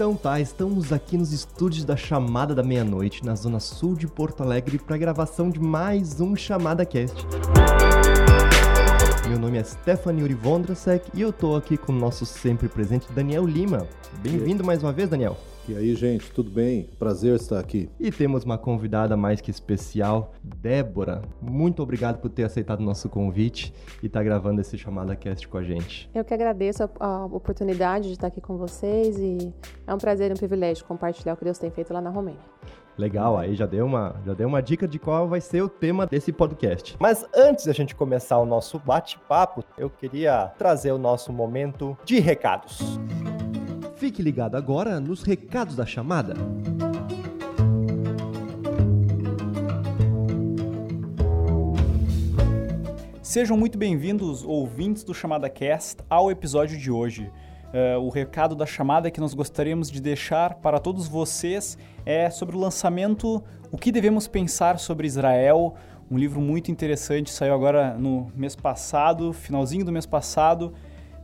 Então tá, estamos aqui nos estúdios da Chamada da Meia-Noite, na zona sul de Porto Alegre, para a gravação de mais um Chamada Cast. Meu nome é Stephanie Urivondrasek e eu tô aqui com o nosso sempre presente Daniel Lima. Bem-vindo mais uma vez, Daniel. E aí, gente, tudo bem? Prazer estar aqui. E temos uma convidada mais que especial, Débora. Muito obrigado por ter aceitado o nosso convite e estar tá gravando esse chamada cast com a gente. Eu que agradeço a, a, oportunidade de estar aqui com vocês e é um prazer e um privilégio compartilhar o que Deus tem feito lá na Romênia. Legal, aí já deu uma, já deu uma dica de qual vai ser o tema desse podcast. Mas antes da gente começar o nosso bate-papo, eu queria trazer o nosso momento de recados. Fique ligado agora nos recados da chamada. Sejam muito bem-vindos, ouvintes do Chamada Cast, ao episódio de hoje. Uh, o recado da chamada que nós gostaríamos de deixar para todos vocês é sobre o lançamento O que devemos pensar sobre Israel, um livro muito interessante, saiu agora no mês passado, finalzinho do mês passado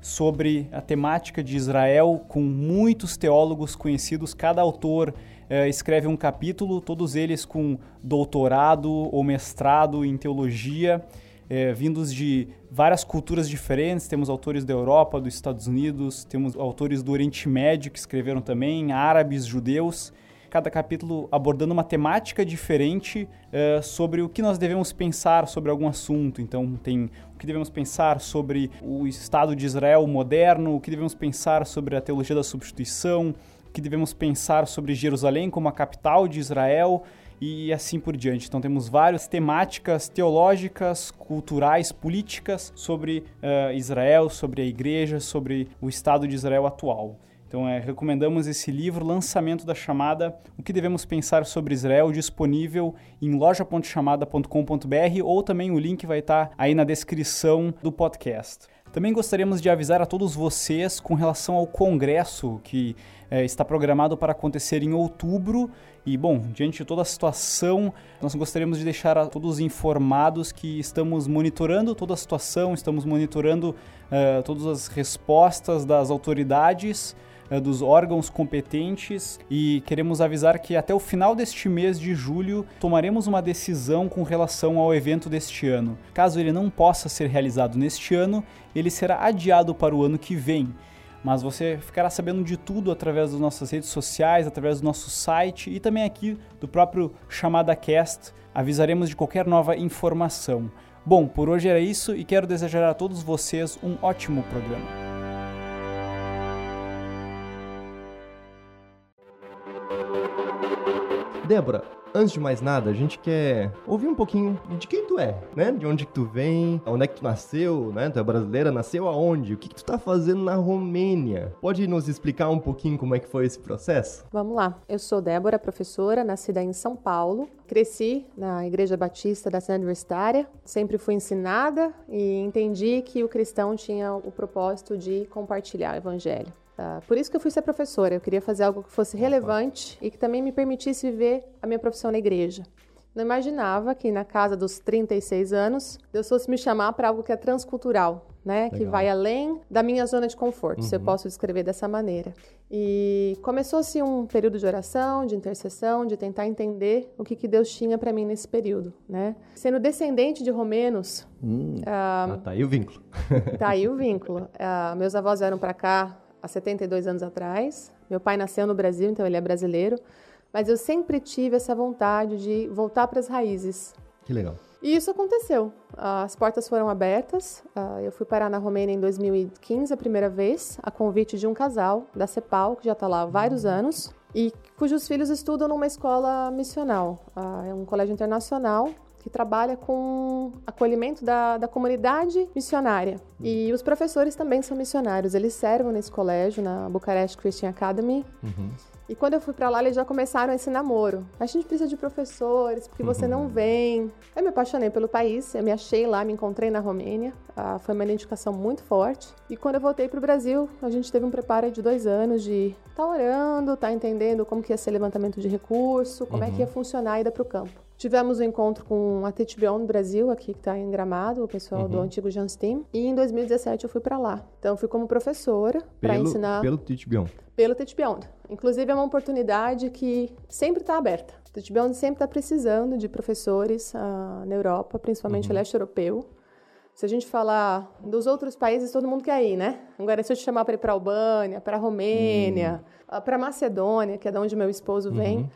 sobre a temática de Israel com muitos teólogos conhecidos. Cada autor eh, escreve um capítulo, todos eles com doutorado ou mestrado em teologia, eh, vindos de várias culturas diferentes. Temos autores da Europa, dos Estados Unidos, temos autores do Oriente Médio que escreveram também, árabes, judeus cada capítulo abordando uma temática diferente uh, sobre o que nós devemos pensar sobre algum assunto. Então, tem o que devemos pensar sobre o Estado de Israel moderno, o que devemos pensar sobre a teologia da substituição, o que devemos pensar sobre Jerusalém como a capital de Israel e assim por diante. Então temos várias temáticas teológicas, culturais, políticas sobre uh, Israel, sobre a igreja, sobre o Estado de Israel atual. Então, é, recomendamos esse livro, Lançamento da Chamada, O que Devemos Pensar sobre Israel, disponível em loja.chamada.com.br ou também o link vai estar aí na descrição do podcast. Também gostaríamos de avisar a todos vocês com relação ao congresso que é, está programado para acontecer em outubro. E, bom, diante de toda a situação, nós gostaríamos de deixar a todos informados que estamos monitorando toda a situação, estamos monitorando uh, todas as respostas das autoridades dos órgãos competentes e queremos avisar que até o final deste mês de julho tomaremos uma decisão com relação ao evento deste ano. Caso ele não possa ser realizado neste ano, ele será adiado para o ano que vem. Mas você ficará sabendo de tudo através das nossas redes sociais, através do nosso site e também aqui do próprio Chamada Cast. Avisaremos de qualquer nova informação. Bom, por hoje era isso e quero desejar a todos vocês um ótimo programa. Débora, antes de mais nada, a gente quer ouvir um pouquinho de quem tu é, né? De onde que tu vem, onde é que tu nasceu, né? Tu é brasileira, nasceu aonde? O que, que tu tá fazendo na Romênia? Pode nos explicar um pouquinho como é que foi esse processo? Vamos lá. Eu sou Débora, professora, nascida em São Paulo. Cresci na Igreja Batista da Cidade Universitária. Sempre fui ensinada e entendi que o cristão tinha o propósito de compartilhar o evangelho. Uh, por isso que eu fui ser professora. Eu queria fazer algo que fosse relevante e que também me permitisse viver a minha profissão na igreja. Não imaginava que na casa dos 36 anos Deus fosse me chamar para algo que é transcultural, né? Legal. Que vai além da minha zona de conforto, uhum. se eu uhum. posso descrever dessa maneira. E começou-se um período de oração, de intercessão, de tentar entender o que, que Deus tinha para mim nesse período, né? Sendo descendente de romenos. Hum. Uh, ah, tá aí o vínculo. tá aí o vínculo. Uh, meus avós vieram para cá há 72 anos atrás. Meu pai nasceu no Brasil, então ele é brasileiro. Mas eu sempre tive essa vontade de voltar para as raízes. Que legal. E isso aconteceu. As portas foram abertas. Ah, eu fui parar na Romênia em 2015, a primeira vez, a convite de um casal da CEPAL, que já está lá há vários uhum. anos, e cujos filhos estudam numa escola missional. Ah, é um colégio internacional que trabalha com acolhimento da, da comunidade missionária. E os professores também são missionários. Eles servem nesse colégio, na Bucarest Christian Academy. Uhum. E quando eu fui para lá, eles já começaram esse namoro. A gente precisa de professores, porque você não vem. Eu me apaixonei pelo país, eu me achei lá, me encontrei na Romênia. Ah, foi uma identificação muito forte. E quando eu voltei para o Brasil, a gente teve um preparo de dois anos de estar tá orando, estar tá entendendo como que ia ser levantamento de recurso, como uhum. é que ia funcionar a ida para o campo. Tivemos um encontro com a Tetbion no Brasil, aqui que está em Gramado, o pessoal uhum. do antigo Janstein. E em 2017 eu fui para lá. Então fui como professora para ensinar. Pelo Tetbion. Pelo Tetbion. Inclusive é uma oportunidade que sempre está aberta. O Tetbion sempre está precisando de professores uh, na Europa, principalmente uhum. leste europeu. Se a gente falar dos outros países, todo mundo quer ir, né? Agora, se eu te chamar para ir para Albânia, para Romênia, uhum. para a Macedônia, que é de onde meu esposo vem, uhum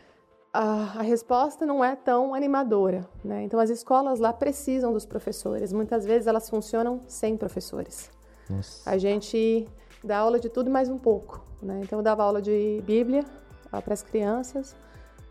a, a, resposta não é tão animadora. Né? Então, as escolas lá precisam dos professores. Muitas vezes elas funcionam sem professores. Nossa. A gente dá aula de tudo mais um pouco. Né? Então, eu dava aula de Bíblia para as crianças,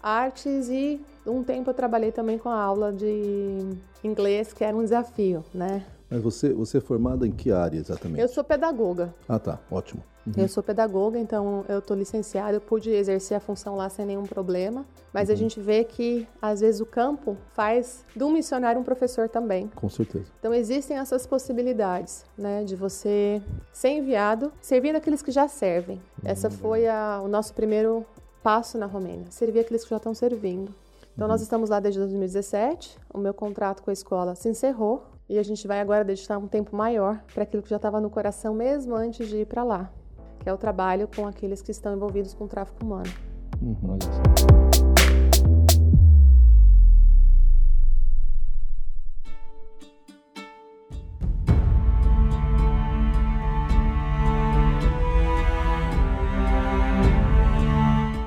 artes e um tempo eu trabalhei também com a aula de inglês, que era um desafio. Né? Mas você, você é formada em que área exatamente? Eu sou pedagoga. Ah, tá. Ótimo. Uhum. Eu sou pedagoga, então eu estou licenciada, eu pude exercer a função lá sem nenhum problema. Mas uhum. a gente vê que, às vezes, o campo faz do missionário um professor também. Com certeza. Então existem essas possibilidades, né, de você ser enviado, servindo aqueles que já servem. Uhum. Essa foi a, o nosso primeiro passo na Romênia, servir aqueles que já estão servindo. Então nós uhum. estamos lá desde 2017, o meu contrato com a escola se encerrou e a gente vai agora dedicar um tempo maior para aquilo que já estava no coração mesmo antes de ir para lá que é o trabalho com aqueles que estão envolvidos com o tráfico humano. Uhum.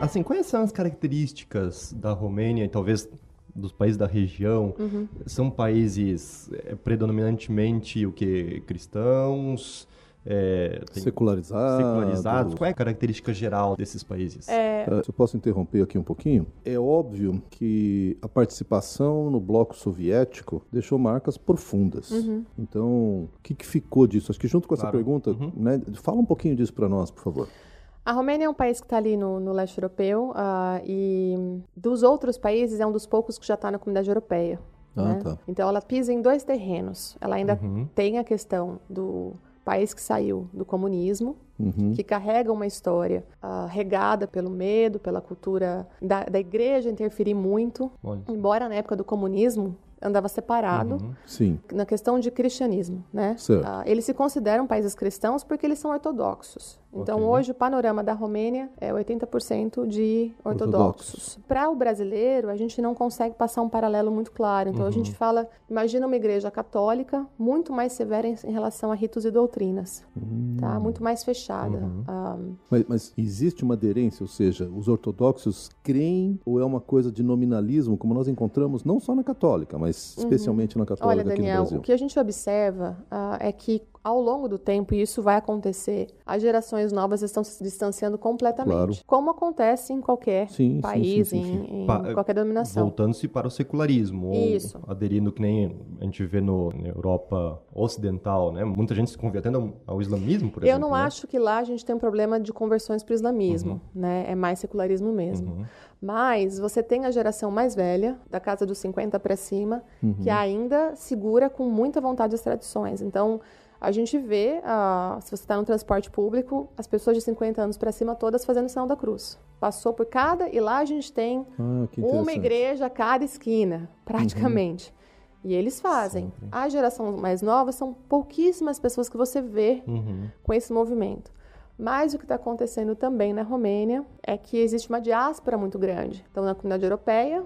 Assim, quais são as características da Romênia e talvez dos países da região? Uhum. São países é, predominantemente o que cristãos? É, secularizados. secularizados. Qual é a característica geral desses países? É... Se eu posso interromper aqui um pouquinho, é óbvio que a participação no bloco soviético deixou marcas profundas. Uhum. Então, o que, que, ficou disso? Acho que junto com essa claro. pergunta, uhum. né, fala um pouquinho disso para nós, por favor. A Romênia é um país que está ali no, no, leste europeu uh, e dos outros países é um dos poucos que já está na comunidade europeia. Ah, né? tá. Então ela pisa em dois terrenos. Ela ainda uhum. tem a questão do país que saiu do comunismo, uhum. que carrega uma história uh, regada pelo medo, pela cultura da, da igreja interferir muito. Olha. Embora na época do comunismo andava separado uhum. Sim. na questão de cristianismo, né? Uh, eles se consideram países cristãos porque eles são ortodoxos. Então, okay. hoje, o panorama da Romênia é 80% de ortodoxos. Para o brasileiro, a gente não consegue passar um paralelo muito claro. Então, uhum. a gente fala, imagina uma igreja católica muito mais severa em, em relação a ritos e doutrinas, uhum. tá? Muito mais fechada. Uhum. Um... Mas, mas, existe uma aderência, ou seja, os ortodoxos creem ou é uma coisa de nominalismo, como nós encontramos não só na católica, mas uhum. especialmente na católica Olha, Daniel, aqui no Brasil? o que a gente observa uh, é que ao longo do tempo, e isso vai acontecer, as gerações novas estão se distanciando completamente. Claro. Como acontece em qualquer sim, país, sim, sim, em, em qualquer dominação. Voltando-se para o secularismo. Isso. Aderindo que nem a gente vê no, na Europa ocidental, né? Muita gente se convertendo ao, ao islamismo, por exemplo. Eu não né? acho que lá a gente tem um problema de conversões para o islamismo, uhum. né? É mais secularismo mesmo. Uhum. Mas você tem a geração mais velha, da casa dos 50 para cima, uhum. que ainda segura com muita vontade as tradições. Então, a gente vê, se você está no transporte público, as pessoas de 50 anos para cima todas fazendo sinal da cruz. Passou por cada, e lá a gente tem ah, uma igreja a cada esquina, praticamente. Uhum. E eles fazem. Sempre. A geração mais nova são pouquíssimas pessoas que você vê uhum. com esse movimento. Mas o que está acontecendo também na Romênia é que existe uma diáspora muito grande. Então, na comunidade europeia,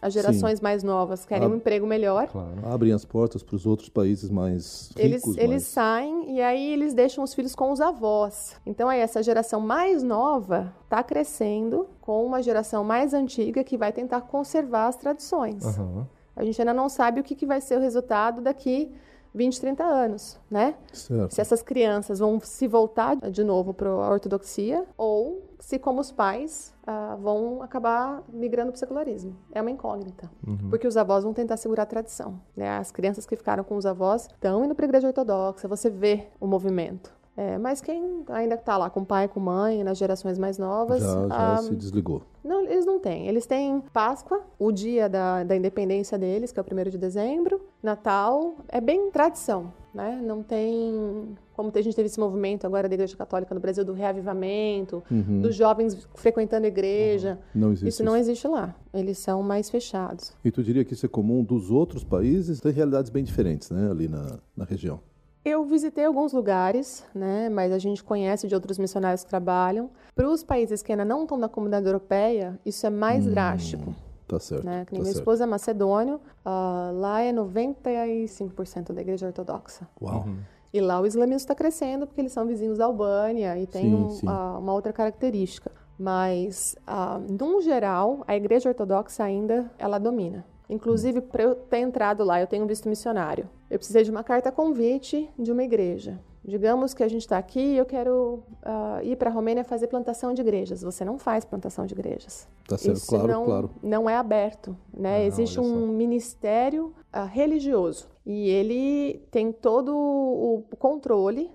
as gerações Sim. mais novas querem Ab um emprego melhor. Claro. Abrem as portas para os outros países mais ricos. Eles, mais... eles saem e aí eles deixam os filhos com os avós. Então aí essa geração mais nova está crescendo com uma geração mais antiga que vai tentar conservar as tradições. Uhum. A gente ainda não sabe o que, que vai ser o resultado daqui 20, 30 anos, né? Certo. Se essas crianças vão se voltar de novo para a ortodoxia ou se, como os pais, uh, vão acabar migrando para o secularismo. É uma incógnita. Uhum. Porque os avós vão tentar segurar a tradição. Né? As crianças que ficaram com os avós estão indo para a igreja ortodoxa, você vê o movimento. É, mas quem ainda está lá com pai, com mãe, nas gerações mais novas. Já, já ah, se desligou. Não, eles não têm. Eles têm Páscoa, o dia da, da independência deles, que é o primeiro de dezembro. Natal, é bem tradição, né? Não tem. Como a gente teve esse movimento agora da Igreja Católica no Brasil, do reavivamento, uhum. dos jovens frequentando a igreja. Uhum. Não existe isso, isso não existe lá. Eles são mais fechados. E tu diria que isso é comum dos outros países? Tem realidades bem diferentes, né? Ali na, na região. Eu visitei alguns lugares, né, mas a gente conhece de outros missionários que trabalham. Para os países que ainda não estão na comunidade europeia, isso é mais hum, drástico. Tá certo. Né? Tá minha certo. esposa é macedônio, uh, lá é 95% da igreja ortodoxa. Uau. Uhum. E lá o islamismo está crescendo porque eles são vizinhos da Albânia e tem sim, um, sim. Uh, uma outra característica. Mas, uh, num geral, a igreja ortodoxa ainda ela domina. Inclusive, para eu ter entrado lá, eu tenho visto missionário. Eu precisei de uma carta convite de uma igreja. Digamos que a gente está aqui e eu quero uh, ir para a Romênia fazer plantação de igrejas. Você não faz plantação de igrejas. Tá certo, Isso claro, não, claro. Não é aberto, né? Ah, Existe um ministério uh, religioso e ele tem todo o controle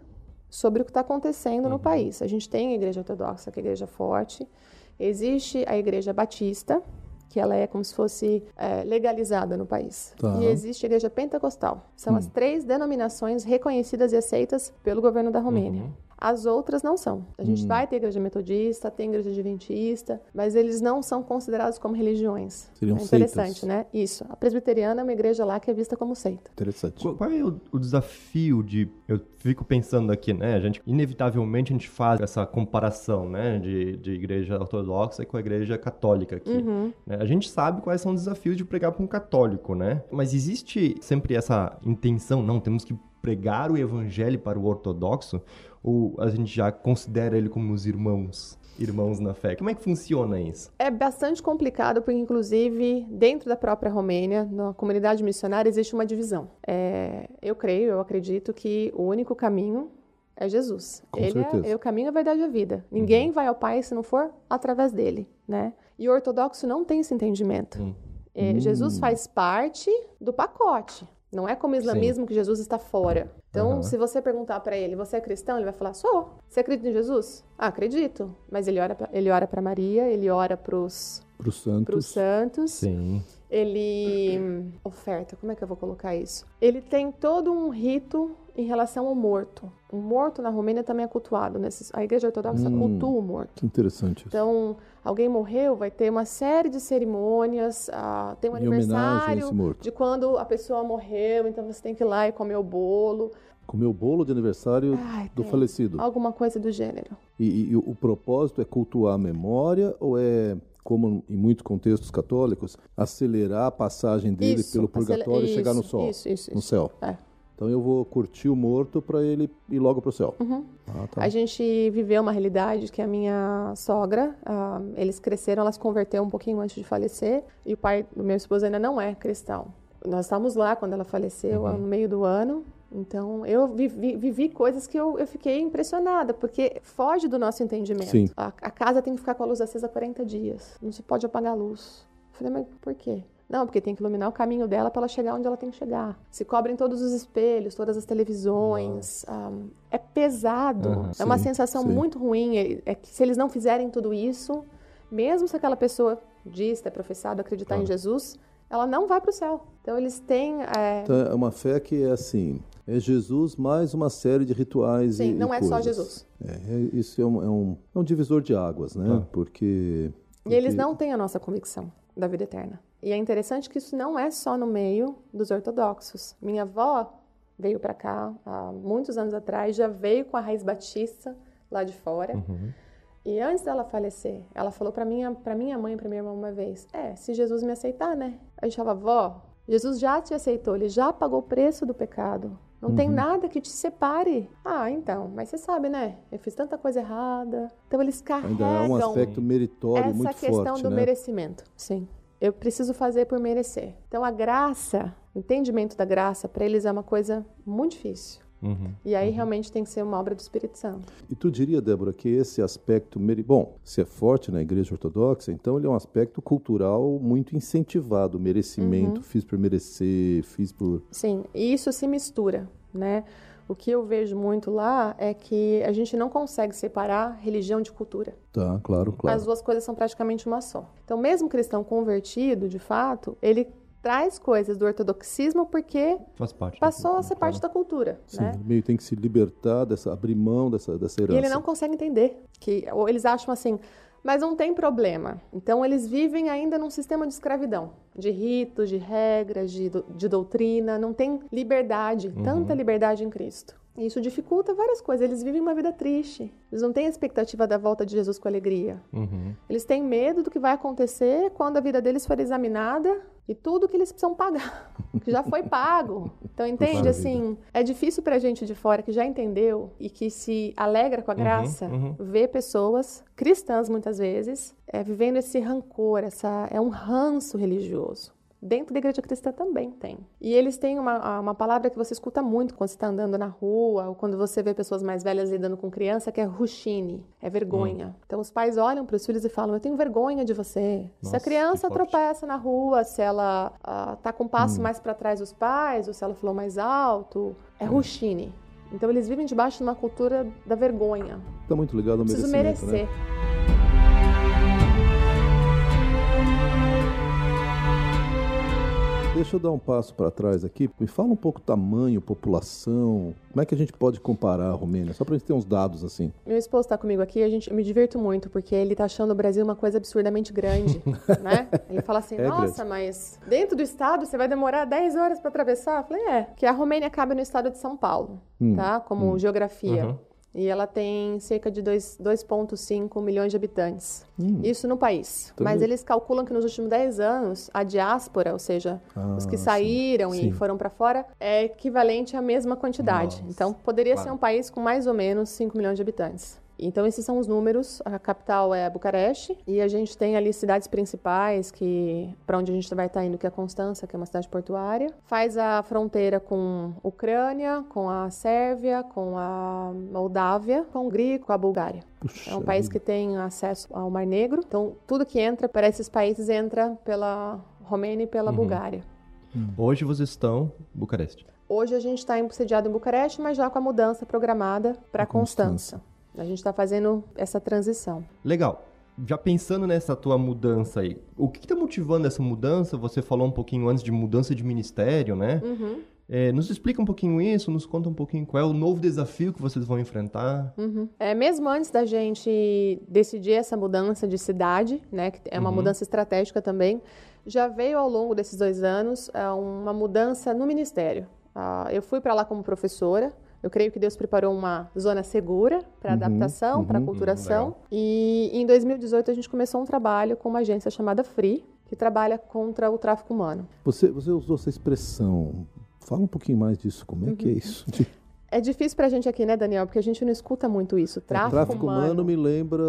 sobre o que está acontecendo uhum. no país. A gente tem a igreja ortodoxa, que é a igreja forte. Existe a igreja batista, que ela é como se fosse é, legalizada no país. Tá. E existe a Igreja Pentecostal. São hum. as três denominações reconhecidas e aceitas pelo governo da Romênia. Uhum. As outras não são. A gente hum. vai ter igreja metodista, tem igreja adventista, mas eles não são considerados como religiões. Seriam é interessante, seitas. né? Isso. A presbiteriana é uma igreja lá que é vista como seita. Interessante. Qual, qual é o, o, desafio de. Eu fico pensando aqui, né? A gente, inevitavelmente, a gente faz essa comparação, né? De, de igreja ortodoxa com a igreja católica aqui. Uhum. Né? A gente sabe quais são os desafios de pregar para um católico, né? Mas existe sempre essa intenção, não, temos que pregar o evangelho para o ortodoxo ou a gente já considera ele como os irmãos? Irmãos na fé. Como é que funciona isso? É bastante complicado, porque, inclusive, dentro da própria Romênia, na comunidade missionária, existe uma divisão. É, eu creio, eu acredito que o único caminho é Jesus. Com ele certeza. é, é o caminho, a verdade e a vida. Ninguém uhum. vai ao Pai se não for através dele, né? E o ortodoxo não tem esse entendimento. Uhum. É, Jesus hum. faz parte do pacote. Não é como o islamismo Sim. que Jesus está fora. Então, uhum. se você perguntar para ele, você é cristão? Ele vai falar, sou. Você acredita em Jesus? Ah, acredito. Mas ele ora, pra, ele ora para Maria, ele ora para os santos. santos. Sim. Ele oferta, como é que eu vou colocar isso? Ele tem todo um rito em relação ao morto. O morto na Romênia também é cultuado. Nesses, a igreja ortodoxa hum, cultua o morto. Interessante isso. Então, alguém morreu, vai ter uma série de cerimônias, uh, tem um em aniversário de quando a pessoa morreu, então você tem que ir lá e comer o bolo. Comer o bolo de aniversário Ai, do falecido. Alguma coisa do gênero. E, e, e o propósito é cultuar a memória ou é como em muitos contextos católicos, acelerar a passagem dele isso, pelo purgatório isso, e chegar no sol, isso, isso, no céu. É. Então eu vou curtir o morto para ele ir logo para o céu. Uhum. Ah, tá. A gente viveu uma realidade que a minha sogra, uh, eles cresceram, ela se converteu um pouquinho antes de falecer e o pai do meu esposo ainda não é cristão. Nós estávamos lá quando ela faleceu, uhum. no meio do ano. Então, eu vivi, vivi coisas que eu, eu, fiquei impressionada, porque foge do nosso entendimento. A, a, casa tem que ficar com a luz acesa 40 dias. Não se pode apagar a luz. Eu falei, mas por quê? Não, porque tem que iluminar o caminho dela para ela chegar onde ela tem que chegar. Se cobrem todos os espelhos, todas as televisões. Um, é pesado. É sim, uma sensação sim. muito ruim. É, é, que se eles não fizerem tudo isso, mesmo se aquela pessoa diz, é professado, acreditar claro. em Jesus, ela não vai para o céu. Então eles têm. É... Então, é uma fé que é assim. É Jesus mais uma série de rituais Sim, e não e é coisas. só Jesus. É, é, isso é um, é, um, é um divisor de águas, né? Ah. Porque, porque... E eles não têm a nossa convicção da vida eterna. E é interessante que isso não é só no meio dos ortodoxos. Minha avó veio para cá há muitos anos atrás, já veio com a raiz batista lá de fora. Uhum. E antes dela falecer, ela falou para minha, pra minha mãe pra minha irmã uma vez: É, se Jesus me aceitar, né? A gente falava, vó, Jesus já te aceitou, ele já pagou o preço do pecado. Não uhum. tem nada que te separe. Ah, então, mas você sabe, né? Eu fiz tanta coisa errada. Então eles carregam. Ainda é um aspecto meritório muito forte. Essa questão do né? merecimento. Sim. Eu preciso fazer por merecer. Então a graça, o entendimento da graça, para eles é uma coisa muito difícil. Uhum, e aí uhum. realmente tem que ser uma obra do Espírito Santo. E tu diria, Débora, que esse aspecto, bom, se é forte na Igreja Ortodoxa, então ele é um aspecto cultural muito incentivado, merecimento, uhum. fiz por merecer, fiz por... Sim, e isso se mistura. né? O que eu vejo muito lá é que a gente não consegue separar religião de cultura. Tá, claro, claro. As duas coisas são praticamente uma só. Então, mesmo cristão convertido, de fato, ele traz coisas do ortodoxismo porque passou a ser parte da cultura. Sim, né? meio tem que se libertar dessa, abrir mão dessa, dessa herança. E ele não consegue entender que ou eles acham assim, mas não tem problema. Então eles vivem ainda num sistema de escravidão, de ritos, de regras, de, de doutrina, não tem liberdade, uhum. tanta liberdade em Cristo. E isso dificulta várias coisas. Eles vivem uma vida triste. Eles não têm a expectativa da volta de Jesus com alegria. Uhum. Eles têm medo do que vai acontecer quando a vida deles for examinada e tudo que eles precisam pagar, que já foi pago. Então, entende? Assim, é difícil pra gente de fora que já entendeu e que se alegra com a uhum, graça uhum, uhum. ver pessoas cristãs, muitas vezes, é, vivendo esse rancor, essa, é um ranço religioso. Dentro da igreja cristã também tem. E eles têm uma, uma palavra que você escuta muito quando você está andando na rua, ou quando você vê pessoas mais velhas lidando com criança, que é rushine, é vergonha. Hum. Então os pais olham para os filhos e falam: Eu tenho vergonha de você. Nossa, se a criança tropeça na rua, se ela está ah, com um passo hum. mais para trás dos pais, ou se ela falou mais alto, é hum. rushine. Então eles vivem debaixo de uma cultura da vergonha. Está muito ligado ao Preciso merecer. Né? Deixa eu dar um passo para trás aqui. Me fala um pouco tamanho, população. Como é que a gente pode comparar a Romênia? Só para a gente ter uns dados assim. Meu esposo está comigo aqui e a gente eu me divirto muito porque ele está achando o Brasil uma coisa absurdamente grande, né? Ele fala assim: é "Nossa, grande. mas dentro do estado você vai demorar 10 horas para atravessar?" Eu falei: "É, que a Romênia cabe no estado de São Paulo, hum, tá? Como hum. geografia. Uhum. E ela tem cerca de 2,5 milhões de habitantes. Hum. Isso no país. Então, Mas eles calculam que nos últimos 10 anos, a diáspora, ou seja, ah, os que saíram sim. e sim. foram para fora, é equivalente à mesma quantidade. Nossa. Então, poderia claro. ser um país com mais ou menos 5 milhões de habitantes. Então, esses são os números. A capital é Bucareste e a gente tem ali cidades principais que para onde a gente vai estar tá indo, que é Constança, que é uma cidade portuária. Faz a fronteira com a Ucrânia, com a Sérvia, com a Moldávia, com a Hungria e com a Bulgária. Puxa é um país que tem acesso ao Mar Negro. Então, tudo que entra para esses países entra pela Romênia e pela uhum. Bulgária. Hum. Hoje vocês estão em Bucareste. Hoje a gente está sediado em Bucareste, mas já com a mudança programada para Constança. Constança. A gente está fazendo essa transição. Legal. Já pensando nessa tua mudança aí, o que está motivando essa mudança? Você falou um pouquinho antes de mudança de ministério, né? Uhum. É, nos explica um pouquinho isso, nos conta um pouquinho qual é o novo desafio que vocês vão enfrentar. Uhum. É, mesmo antes da gente decidir essa mudança de cidade, né, que é uma uhum. mudança estratégica também, já veio ao longo desses dois anos é, uma mudança no ministério. Uh, eu fui para lá como professora, eu creio que Deus preparou uma zona segura para uhum, adaptação, uhum, para aculturação. Uhum, e em 2018 a gente começou um trabalho com uma agência chamada Free, que trabalha contra o tráfico humano. Você, você usou essa expressão. Fala um pouquinho mais disso. Como é que é uhum. isso? É difícil para a gente aqui, né, Daniel? Porque a gente não escuta muito isso. É, tráfico, é, tráfico humano. humano. me lembra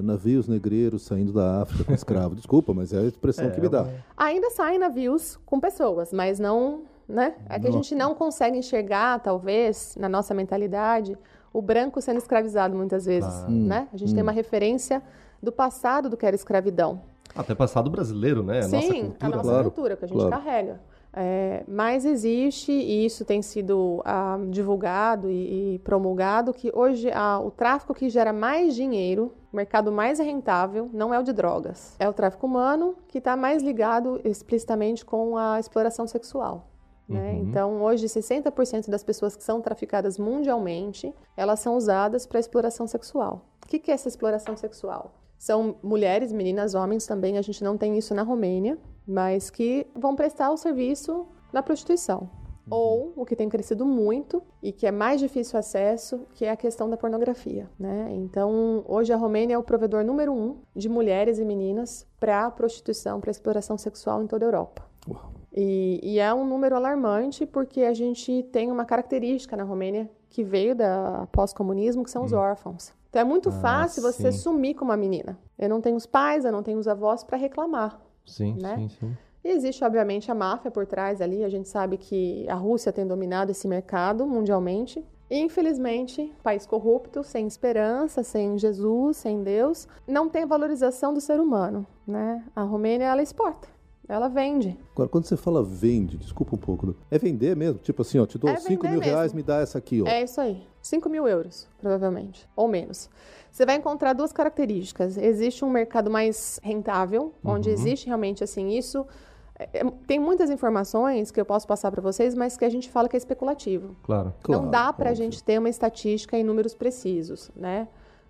navios negreiros saindo da África com escravos. Desculpa, mas é a expressão é, que me dá. Ainda saem navios com pessoas, mas não né? É que a gente não consegue enxergar, talvez, na nossa mentalidade, o branco sendo escravizado muitas vezes, ah. né? A gente hum. tem uma referência do passado do que era escravidão. Até passado brasileiro, né? Sim, nossa cultura, a nossa claro, cultura que a gente claro. carrega. É, mas existe, e isso tem sido ah, divulgado e, e, promulgado, que hoje ah, o tráfico que gera mais dinheiro, o mercado mais rentável, não é o de drogas. É o tráfico humano, que está mais ligado explicitamente com a exploração sexual. Né? Uhum. Então, hoje, 60% das pessoas que são traficadas mundialmente, elas são usadas para exploração sexual. O que, que é essa exploração sexual? São mulheres, meninas, homens também, a gente não tem isso na Romênia, mas que vão prestar o serviço na prostituição. Uhum. Ou o que tem crescido muito e que é mais difícil acesso, que é a questão da pornografia. Né? Então, hoje a Romênia é o provedor número um de mulheres e meninas para prostituição, para exploração sexual em toda a Europa. Uau. E, e, é um número alarmante porque a gente tem uma característica na Romênia que veio da pós-comunismo, que são os hum. órfãos. Então é muito ah, fácil você sim. sumir com uma menina. Eu não tenho os pais, eu não tenho os avós para reclamar. Sim, né? sim, sim. E existe, obviamente, a máfia por trás ali. A gente sabe que a Rússia tem dominado esse mercado mundialmente. E, infelizmente, país corrupto, sem esperança, sem Jesus, sem Deus, não tem valorização do ser humano, né? A Romênia, ela exporta. Ela vende. Agora, quando você fala vende, desculpa um pouco, é vender mesmo? Tipo assim, ó, te dou É 5 mil vender reais, mesmo. me dá essa aqui, ó. É isso aí. 5 mil euros, provavelmente. Ou menos. Você vai encontrar duas características. Existe um mercado mais rentável, onde existe realmente assim isso. é- é- tem muitas informações que eu posso passar para vocês, mas que a gente fala que é especulativo. Claro. Claro, não dá para a gente ter uma estatística em números precisos, né?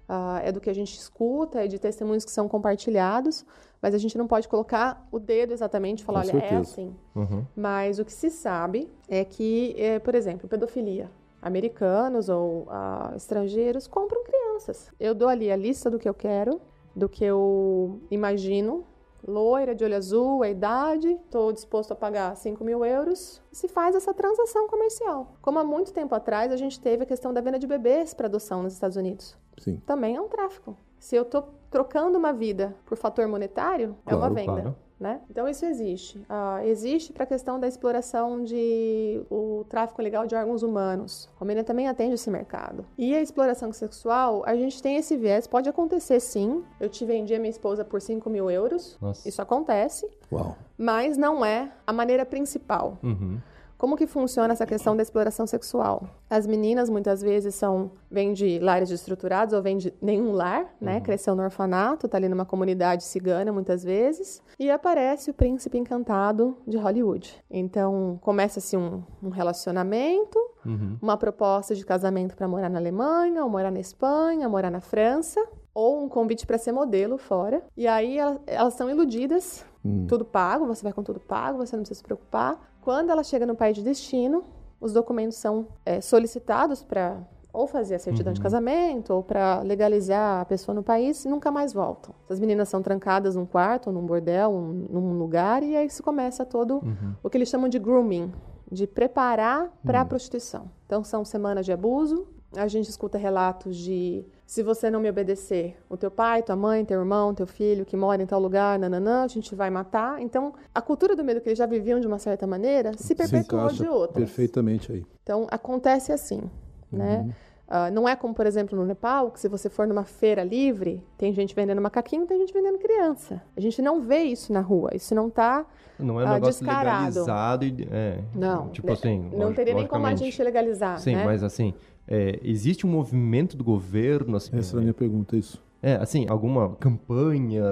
Ah, é do que a gente escuta, é de testemunhos que são compartilhados, mas a gente não pode colocar o dedo exatamente e falar, Com olha, é certeza. assim. Uhum. Mas o que se sabe é que, eh, por exemplo, pedofilia. Americanos ou ah, estrangeiros compram crianças. Eu dou ali a lista do que eu quero, do que eu imagino. Loira, de olho azul, a idade, estou disposto a pagar 5 mil euros. Se faz essa transação comercial. Como há muito tempo atrás a gente teve a questão da venda de bebês para adoção nos Estados Unidos. Sim. Também é um tráfico. Se eu estou trocando uma vida por fator monetário, é uma Claro, venda claro. né? Então isso existe. Ah, existe para a questão da exploração de o tráfico ilegal de órgãos humanos. A Romênia também atende esse mercado. E a exploração sexual, a gente tem esse viés, pode acontecer sim. Eu te vendi a minha esposa por 5 mil euros. Nossa. Isso acontece, Uau. mas não é a maneira principal. Uhum. Como que funciona essa questão da exploração sexual? As meninas muitas vezes são vêm de lares destruturados ou vêm de nenhum lar, né? Cresceu no orfanato, tá ali numa comunidade cigana muitas vezes, e aparece o príncipe encantado de Hollywood. Então começa-se um, um relacionamento, Uhum. uma proposta de casamento para morar na Alemanha, ou morar na Espanha, ou morar na França, ou um convite para ser modelo fora. E aí ela- elas são iludidas, Hum. tudo pago, você vai com tudo pago, você não precisa se preocupar. Quando ela chega no país de destino, os documentos são é, solicitados para ou fazer a certidão de casamento ou para legalizar a pessoa no país e nunca mais voltam. As meninas são trancadas num quarto, num bordel, um- num lugar e aí se começa todo o que eles chamam de grooming, de preparar para a prostituição. Então são semanas de abuso. A gente escuta relatos de se você não me obedecer, o teu pai, tua mãe, teu irmão, teu filho que mora em tal lugar, nananã, a gente vai matar. Então, a cultura do medo que eles já viviam de uma certa maneira se perpetuou encaixa de outra. perfeitamente aí. Então, acontece assim, né? Ah, não é como, por exemplo, no Nepal, que se você for numa feira livre, tem gente vendendo macaquinho, tem gente vendendo criança. A gente não vê isso na rua. Isso não tá... Não é um Ah, negócio descarado. legalizado e. É, Não. Tipo assim. não teria nem como a gente legalizar, Sim, né? mas assim, é, existe um movimento do governo, assim, Essa era a minha pergunta, isso. É, assim, alguma campanha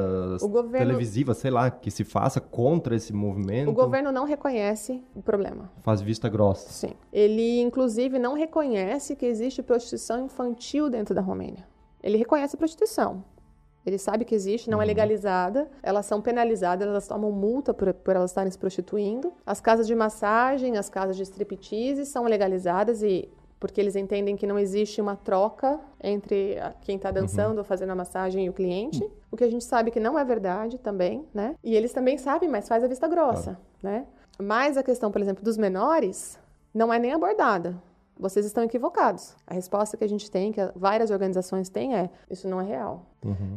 governo- televisiva, sei lá, que se faça contra esse movimento? O governo não reconhece o problema. Faz vista grossa. Sim. Ele, inclusive, não reconhece que existe prostituição infantil dentro da Romênia. Ele reconhece a prostituição. Ele sabe que existe, não é legalizada, elas são penalizadas, elas tomam multa por, por elas estarem se prostituindo. As casas de massagem, as casas de striptease são legalizadas e porque eles entendem que não existe uma troca entre quem está dançando ou fazendo a massagem e o cliente. O que a gente sabe que não é verdade também, né? E eles também sabem, mas faz a vista grossa, né? Mas a questão, por exemplo, dos menores não é nem abordada. Vocês estão equivocados. A resposta que a gente tem, que várias organizações têm, é: isso não é real.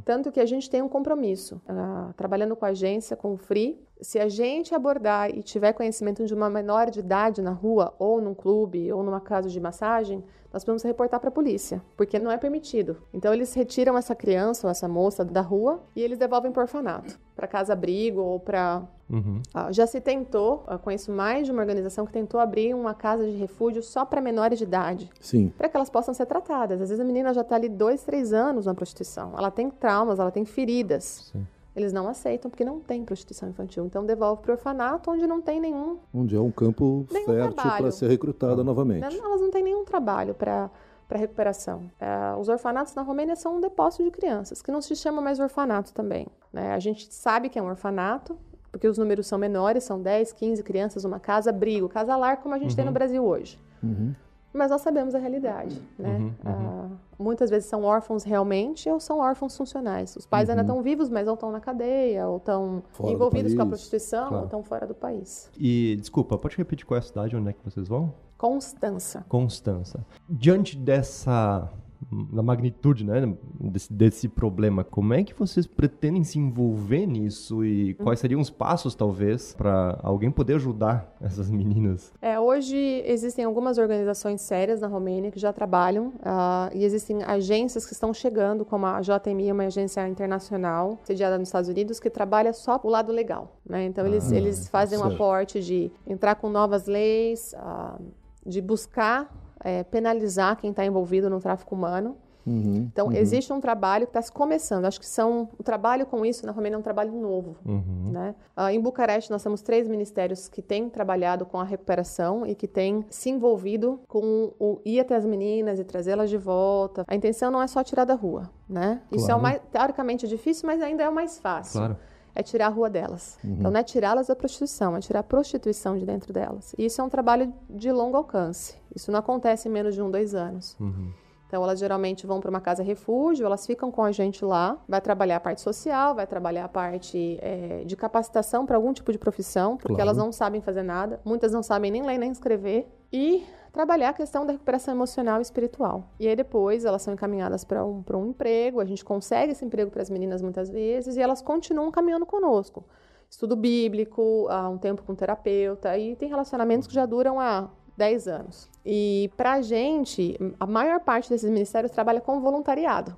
Tanto que a gente tem um compromisso, ah, trabalhando com a agência, com o FRI. Se a gente abordar e tiver conhecimento de uma menor de idade na rua, ou num clube, ou numa casa de massagem, nós vamos reportar para a polícia, porque não é permitido. Então eles retiram essa criança ou essa moça da rua e eles devolvem para orfanato, para casa-abrigo ou para Uhum. ah, já se tentou, eu conheço mais de uma organização que tentou abrir uma casa de refúgio só para menores de idade, Sim. para que elas possam ser tratadas. Às vezes a menina já está ali dois, três anos na prostituição, ela tem traumas, ela tem feridas. Sim. Eles não aceitam porque não tem prostituição infantil. Então devolve para o orfanato onde não tem nenhum. Onde é um campo Nenhum fértil para ser recrutada novamente. Elas não têm nenhum trabalho para para recuperação. Ah, os orfanatos na Romênia são um depósito de crianças, que não se chama mais orfanato também. né? A gente sabe que é um orfanato, porque os números são menores, são 10, 15 crianças, uma casa, abrigo, casa lar, como a gente tem no Brasil hoje. Uhum. Mas nós sabemos a realidade, né? Ah, muitas vezes são órfãos realmente ou são órfãos funcionais. Os pais ainda estão vivos, mas ou estão na cadeia, ou estão Fora envolvidos com a prostituição, claro. ou estão fora do país. E, desculpa, pode repetir qual é a cidade onde é que vocês vão? Constança. Constança. Diante dessa da magnitude, né, desse, desse problema, como é que vocês pretendem se envolver nisso e quais seriam os passos, talvez, para alguém poder ajudar essas meninas? É, hoje existem algumas organizações sérias na Romênia que já trabalham uh, e existem agências que estão chegando, como a JMI, uma agência internacional sediada nos Estados Unidos, que trabalha só o lado legal. Né? Então, eles, ah, eles fazem certo. um aporte de entrar com novas leis, uh, de buscar é, penalizar quem está envolvido no tráfico humano. Uhum, então, uhum. existe um trabalho que está se começando. Acho que são o trabalho com isso na Romênia é um trabalho novo. Uhum. Né? Uh, em Bucareste, nós temos três ministérios que têm trabalhado com a recuperação e que têm se envolvido com o ir até as meninas e trazê-las de volta. A intenção não é só tirar da rua. Né? Claro. Isso é o mais, teoricamente difícil, mas ainda é o mais fácil. Claro é tirar a rua delas. Uhum. Então, não é tirá-las da prostituição, é tirar a prostituição de dentro delas. E isso é um trabalho de longo alcance. Isso não acontece em menos de um, dois anos. Uhum. Então, elas geralmente vão para uma casa refúgio, elas ficam com a gente lá, vai trabalhar a parte social, vai trabalhar a parte é, de capacitação para algum tipo de profissão, porque claro. elas não sabem fazer nada, muitas não sabem nem ler nem escrever, e trabalhar a questão da recuperação emocional e espiritual. E aí depois elas são encaminhadas para um, um emprego, a gente consegue esse emprego para as meninas muitas vezes, e elas continuam caminhando conosco estudo bíblico, há um tempo com terapeuta, e tem relacionamentos que já duram há 10 anos. E para a gente, a maior parte desses ministérios trabalha com voluntariado.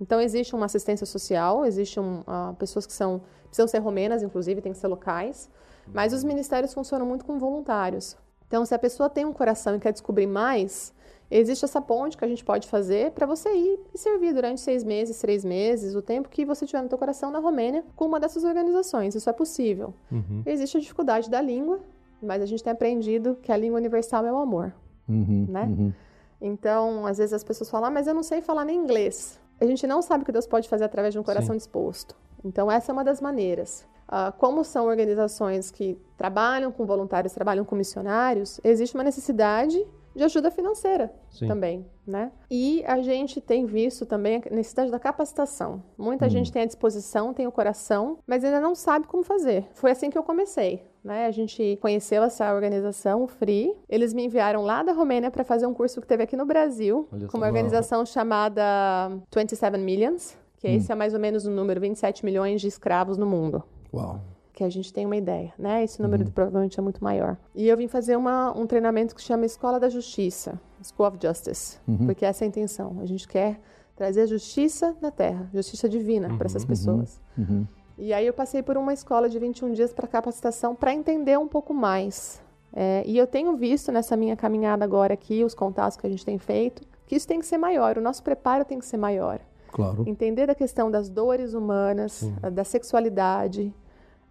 Então, existe uma assistência social, existe um, uh, pessoas que são, precisam ser romenas, inclusive, tem que ser locais, mas os ministérios funcionam muito com voluntários. Então, se a pessoa tem um coração e quer descobrir mais, existe essa ponte que a gente pode fazer para você ir e servir durante seis meses, três meses, o tempo que você tiver no teu coração na Romênia com uma dessas organizações. Isso é possível. Uhum. Existe a dificuldade da língua, mas a gente tem aprendido que a língua universal é o amor, uhum, né? Uhum. Então, às vezes as pessoas falam, ah, mas eu não sei falar nem inglês. A gente não sabe o que Deus pode fazer através de um coração Sim. disposto. Então, essa é uma das maneiras. Uh, como são organizações que trabalham com voluntários, trabalham com missionários, existe uma necessidade de ajuda financeira Sim. também, né? E a gente tem visto também a necessidade da capacitação. Muita hum. gente tem a disposição, tem o coração, mas ainda não sabe como fazer. Foi assim que eu comecei. Né? A gente conheceu essa organização, o Free. Eles me enviaram lá da Romênia para fazer um curso que teve aqui no Brasil, com uma organização chamada 27 Millions, que hum. esse é mais ou menos o número 27 milhões de escravos no mundo. Uau que a gente tem uma ideia, né? Esse número uhum. provavelmente é muito maior. E eu vim fazer uma, um treinamento que se chama Escola da Justiça, School of Justice, uhum. porque essa é a intenção. A gente quer trazer justiça na Terra, justiça divina uhum. para essas pessoas. Uhum. Uhum. E aí eu passei por uma escola de 21 dias para capacitação para entender um pouco mais. É, e eu tenho visto nessa minha caminhada agora aqui, os contatos que a gente tem feito, que isso tem que ser maior, o nosso preparo tem que ser maior. Claro. Entender da questão das dores humanas, da sexualidade,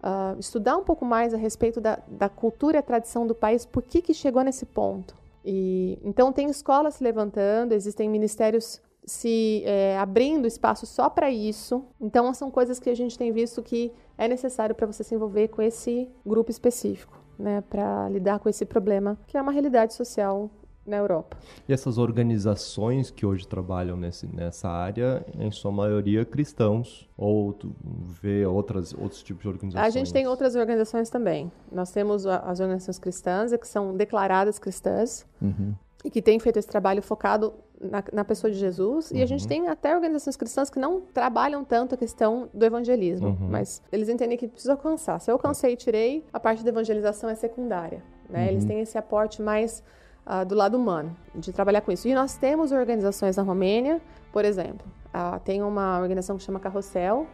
uh, estudar um pouco mais a respeito da, da cultura e tradição do país, por que, que chegou nesse ponto. E, então, tem escolas se levantando, existem ministérios se é, abrindo espaço só para isso. Então, são coisas que a gente tem visto que é necessário para você se envolver com esse grupo específico, né, para lidar com esse problema, que é uma realidade social na Europa. E essas organizações que hoje trabalham nesse, nessa área, em sua maioria cristãos, ou tu vê outras, outros tipos de organizações? A gente tem outras organizações também. Nós temos as organizações cristãs, que são declaradas cristãs, uhum. e que têm feito esse trabalho focado na, na pessoa de Jesus. Uhum. E a gente uhum. tem até organizações cristãs que não trabalham tanto a questão do evangelismo, uhum. mas eles entendem que precisa alcançar. Se eu alcancei e tirei, a parte da evangelização é secundária. Né? Eles uhum. têm esse aporte mais uh, do lado humano, de trabalhar com isso. E nós temos organizações na Romênia, por exemplo, uh, tem uma organização que chama Carrossel,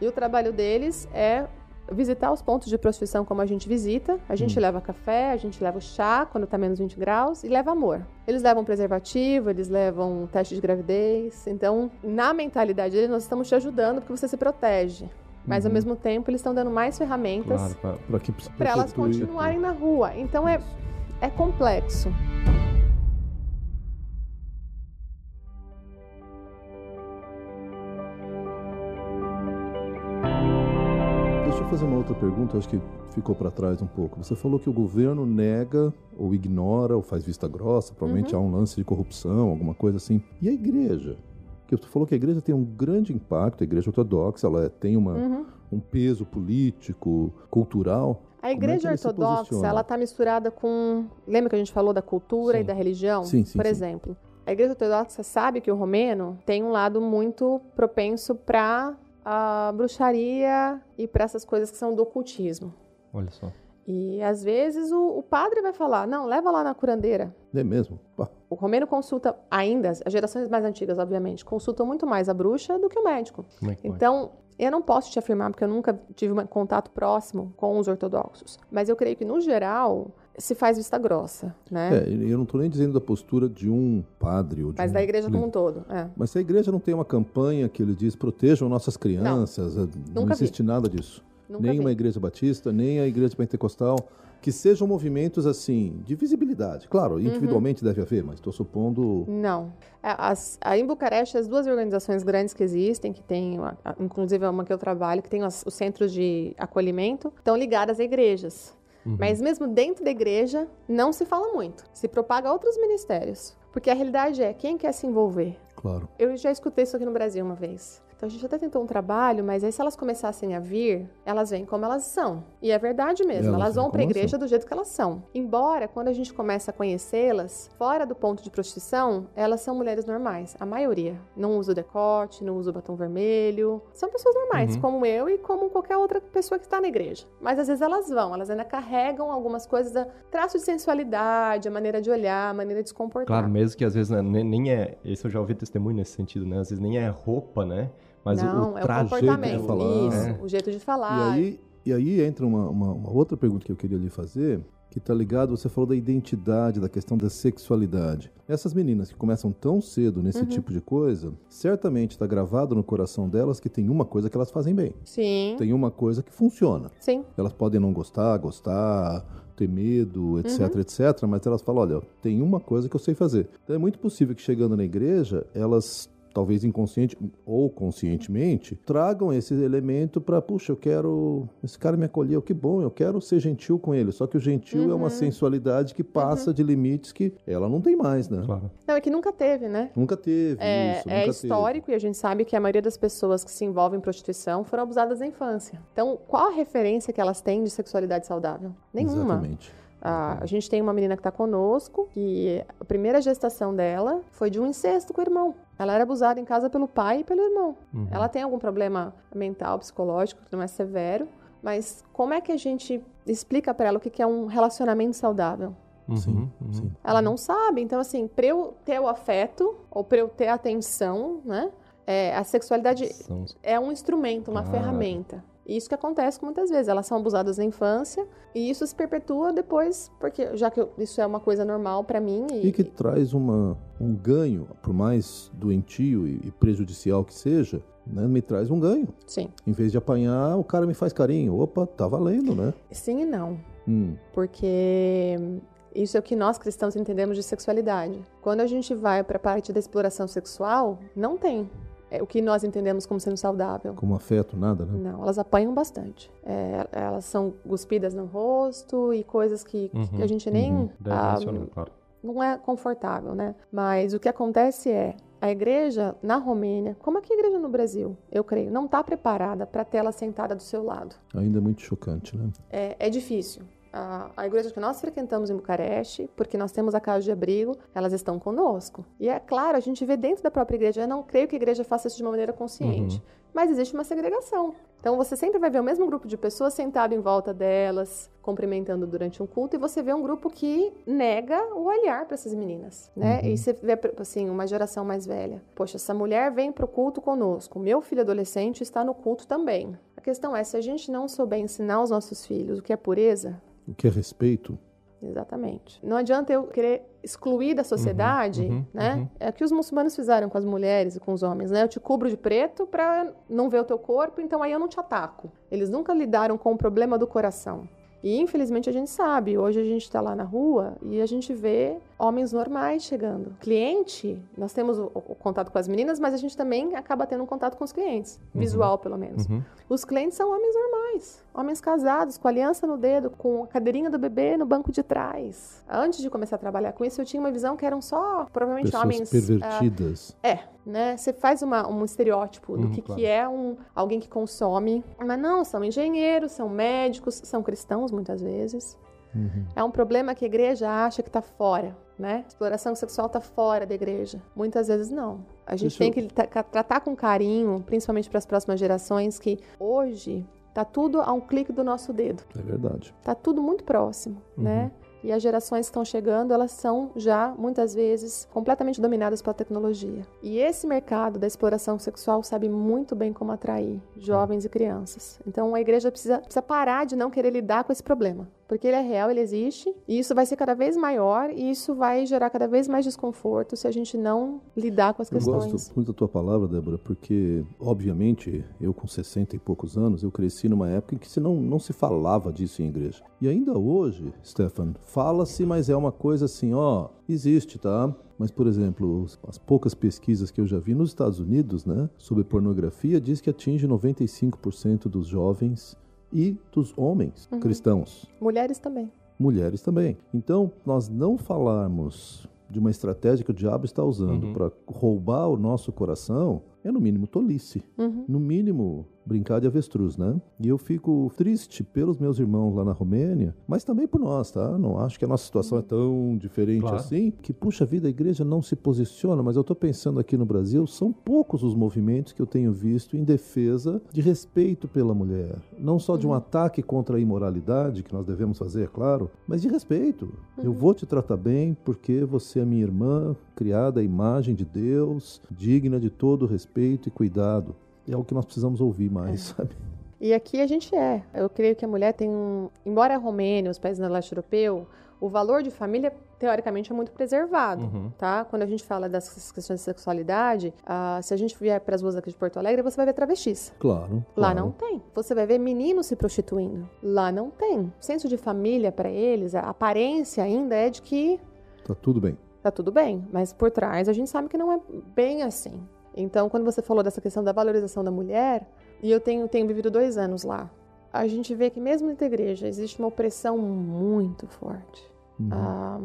e o trabalho deles é visitar os pontos de prostituição como a gente visita. A gente hum. leva café, a gente leva chá quando está menos 20 graus e leva amor. Eles levam preservativo, eles levam teste de gravidez. Então, na mentalidade deles, nós estamos te ajudando porque você se protege. Mas uhum. ao mesmo tempo, eles estão dando mais ferramentas claro, para elas continuarem na rua. Então é é complexo. Deixa eu fazer uma outra pergunta, acho que ficou para trás um pouco. Você falou que o governo nega ou ignora ou faz vista grossa, provavelmente uhum. há um lance de corrupção, alguma coisa assim. E a igreja? Que você falou que a igreja tem um grande impacto, a igreja ortodoxa, ela tem uma, uhum. um peso político, cultural. A igreja é ortodoxa, ela está misturada com. Lembra que a gente falou da cultura sim. e da religião? Sim, sim. Por sim. exemplo, a igreja ortodoxa sabe que o romeno tem um lado muito propenso para a bruxaria e para essas coisas que são do ocultismo. Olha só. E às vezes o, o padre vai falar: não, leva lá na curandeira. É mesmo? Pá. O romeno consulta ainda, as gerações mais antigas, obviamente, consultam muito mais a bruxa do que o médico. Como é que pode? Eu não posso te afirmar, porque eu nunca tive um contato próximo com os ortodoxos. Mas eu creio que, no geral, se faz vista grossa, né? É, eu não estou nem dizendo da postura de um padre ou de Mas um da igreja como um todo. É. Mas se a igreja não tem uma campanha que ele diz protejam nossas crianças, não, Nunca vi. existe nada disso. Nunca nem vi. uma igreja batista, nem a igreja pentecostal, que sejam movimentos assim de visibilidade. Claro, Uhum. individualmente deve haver, mas estou supondo Não. É, As, aí em Bucareste, as duas organizações grandes que existem, que tem, a- a- inclusive é uma que eu trabalho, que tem as- os centros de acolhimento, estão ligadas a igrejas. Mas mesmo dentro da igreja, não se fala muito. Se propaga a outros ministérios. Porque a realidade é, quem quer se envolver? claro. Eu já escutei isso aqui no Brasil uma vez. Então a gente até tentou um trabalho, mas aí se elas começassem a vir, elas vêm como elas são. E é verdade mesmo, Elas elas, vão para a igreja do jeito que elas são. Embora, quando a gente começa a conhecê-las, fora do ponto de prostituição, elas são mulheres normais, a maioria. Não usa o decote, não usa o batom vermelho. São pessoas normais, Uhum. como eu e como qualquer outra pessoa que está na igreja. Mas às vezes elas vão, elas ainda carregam algumas coisas, da traço de sensualidade, a maneira de olhar, a maneira de se comportar. Claro, mesmo que às vezes né, nem, nem é. Esse eu já ouvi testemunho nesse sentido, né? Às vezes nem é roupa, né? Mas não, o, o é o traje. comportamento, de falar. isso, É. o jeito de falar. E aí, e aí entra uma, uma- uma outra pergunta que eu queria lhe fazer, que está ligado, você falou da identidade, da questão da sexualidade. Essas meninas que começam tão cedo nesse tipo de coisa, certamente está gravado no coração delas que tem uma coisa que elas fazem bem. Sim, Tem uma coisa que funciona. sim. Elas podem não gostar, gostar, ter medo, etc, etc, mas elas falam, olha, tem uma coisa que eu sei fazer. Então é muito possível que chegando na igreja, elas talvez inconsciente ou conscientemente, tragam esse elemento para, puxa, eu quero, esse cara me acolheu, que bom, eu quero ser gentil com ele. Só que o gentil é uma sensualidade que passa de limites que ela não tem mais, né? Claro. Não, é que nunca teve, né? Nunca teve É, isso, é histórico e a gente sabe que a maioria das pessoas que se envolvem em prostituição foram abusadas na infância. Então, qual a referência que elas têm de sexualidade saudável? teve. Nenhuma. Exatamente. Ah, a gente tem uma menina que está conosco, que a primeira gestação dela foi de um incesto com o irmão. Ela era abusada em casa pelo pai e pelo irmão. Uhum. Ela tem algum problema mental, psicológico, que não é severo, mas como é que a gente explica para ela o que que é um relacionamento saudável? Uhum, Sim, uhum. sim. Ela não sabe. Então, assim, para eu ter o afeto, ou para eu ter a atenção, né? é, a sexualidade São- é um instrumento, uma Ah. ferramenta. E isso que acontece muitas vezes. Elas são abusadas na infância e isso se perpetua depois, porque já que eu- isso é uma coisa normal para mim. E, E que traz uma, um ganho, por mais doentio e e prejudicial que seja, né, me traz um ganho. Sim. Em vez de apanhar, o cara me faz carinho. Opa, tá valendo, né? Sim e não. Hum, Porque isso é o que nós cristãos entendemos de sexualidade. Quando a gente vai para a parte da exploração sexual, não tem é, o que nós entendemos como sendo saudável. como afeto, nada, né? Não, elas apanham bastante. É, elas são cuspidas no rosto e coisas que, que Uhum, a gente nem. uhum. Ah, claro. não é confortável, né? Mas o que acontece é. A igreja na Romênia, como é que a igreja no Brasil, eu creio, não está preparada para ter ela sentada do seu lado. Ainda é muito chocante, né? É, é difícil. A, a igreja que nós frequentamos em Bucareste, porque nós temos a casa de abrigo, elas estão conosco. E é claro, a gente vê dentro da própria igreja, eu não creio que a igreja faça isso de uma maneira consciente, mas existe uma segregação. Então você sempre vai ver o mesmo grupo de pessoas sentado em volta delas, cumprimentando durante um culto, e você vê um grupo que nega o olhar para essas meninas, né? E você vê assim, uma geração mais velha. Poxa, essa mulher vem pro culto conosco, meu filho adolescente está no culto também. A questão é, se a gente não souber ensinar aos nossos filhos o que é pureza, O que é respeito, Exatamente. Não adianta eu querer excluir da sociedade, uhum, né? uhum. É o que os muçulmanos fizeram com as mulheres e com os homens, né? Eu te cubro de preto para não ver o teu corpo, então aí eu não te ataco. Eles nunca lidaram com o problema do coração. E infelizmente a gente sabe, hoje a gente está lá na rua e a gente vê homens normais chegando. Cliente, nós temos o, o contato com as meninas, mas a gente também acaba tendo um contato com os clientes, visual pelo menos. Uhum. Os clientes são homens normais, homens casados, com aliança no dedo, com a cadeirinha do bebê no banco de trás. Antes de começar a trabalhar com isso, eu tinha uma visão que eram só, provavelmente, pessoas homens. pervertidas. ah, é, né? Você faz uma, um estereótipo do Uhum, que, claro. que é um, alguém que consome. Mas não, são engenheiros, são médicos, são cristãos muitas vezes. Uhum. É um problema que a igreja acha que está fora, né? Exploração sexual está fora da igreja. Muitas vezes não. A gente tem que tra- tratar com carinho, principalmente para as próximas gerações, que hoje Tá tudo a um clique do nosso dedo. É verdade. Tá tudo muito próximo, Uhum. né? E as gerações que estão chegando, elas são já muitas vezes completamente dominadas pela tecnologia. E esse mercado da exploração sexual sabe muito bem como atrair jovens e crianças. Então a igreja precisa, precisa parar de não querer lidar com esse problema. Porque ele é real, ele existe, e isso vai ser cada vez maior, e isso vai gerar cada vez mais desconforto se a gente não lidar com as Eu questões. gosto muito da tua palavra, Débora, porque, obviamente, eu com 60 e poucos anos, eu cresci numa época em que se não, não se falava disso em igreja. E ainda hoje, Stefan, fala-se, mas é uma coisa assim, ó, existe, tá? Mas, por exemplo, as poucas pesquisas que eu já vi nos Estados Unidos, né, sobre pornografia, diz que atinge 95% dos jovens e dos homens cristãos. Mulheres também. mulheres também. Então, nós não falarmos de uma estratégia que o diabo está usando Uhum. para roubar o nosso coração é, no mínimo, tolice. Uhum. No mínimo, brincar de avestruz, né? E eu fico triste pelos meus irmãos lá na Romênia, mas também por nós, tá? Não acho que a nossa situação é tão diferente Claro. assim, que, puxa vida, a igreja não se posiciona, mas eu tô pensando aqui no Brasil, são poucos os movimentos que eu tenho visto em defesa de respeito pela mulher. Não só de um ataque contra a imoralidade, que nós devemos fazer, é claro, mas de respeito. Eu vou te tratar bem porque você é minha irmã, criada à imagem de Deus, digna de todo respeito e cuidado. É o que nós precisamos ouvir mais, sabe? E aqui a gente é. Eu creio que a mulher tem um. Embora a Romênia, os países do leste europeu, o valor de família, teoricamente, é muito preservado. Uhum. Tá? Quando a gente fala dessas questões de sexualidade, ah, se a gente vier para as ruas aqui de Porto Alegre, você vai ver travestis. Claro. Lá claro. não tem. Você vai ver meninos se prostituindo. Lá não tem. O senso de família para eles, a aparência ainda é de que Tá tudo bem. Tá tudo bem, mas por trás a gente sabe que não é bem assim. Então, quando você falou dessa questão da valorização da mulher, e eu tenho, tenho vivido dois anos lá, a gente vê que mesmo dentro da igreja existe uma opressão muito forte. Uhum. Ah,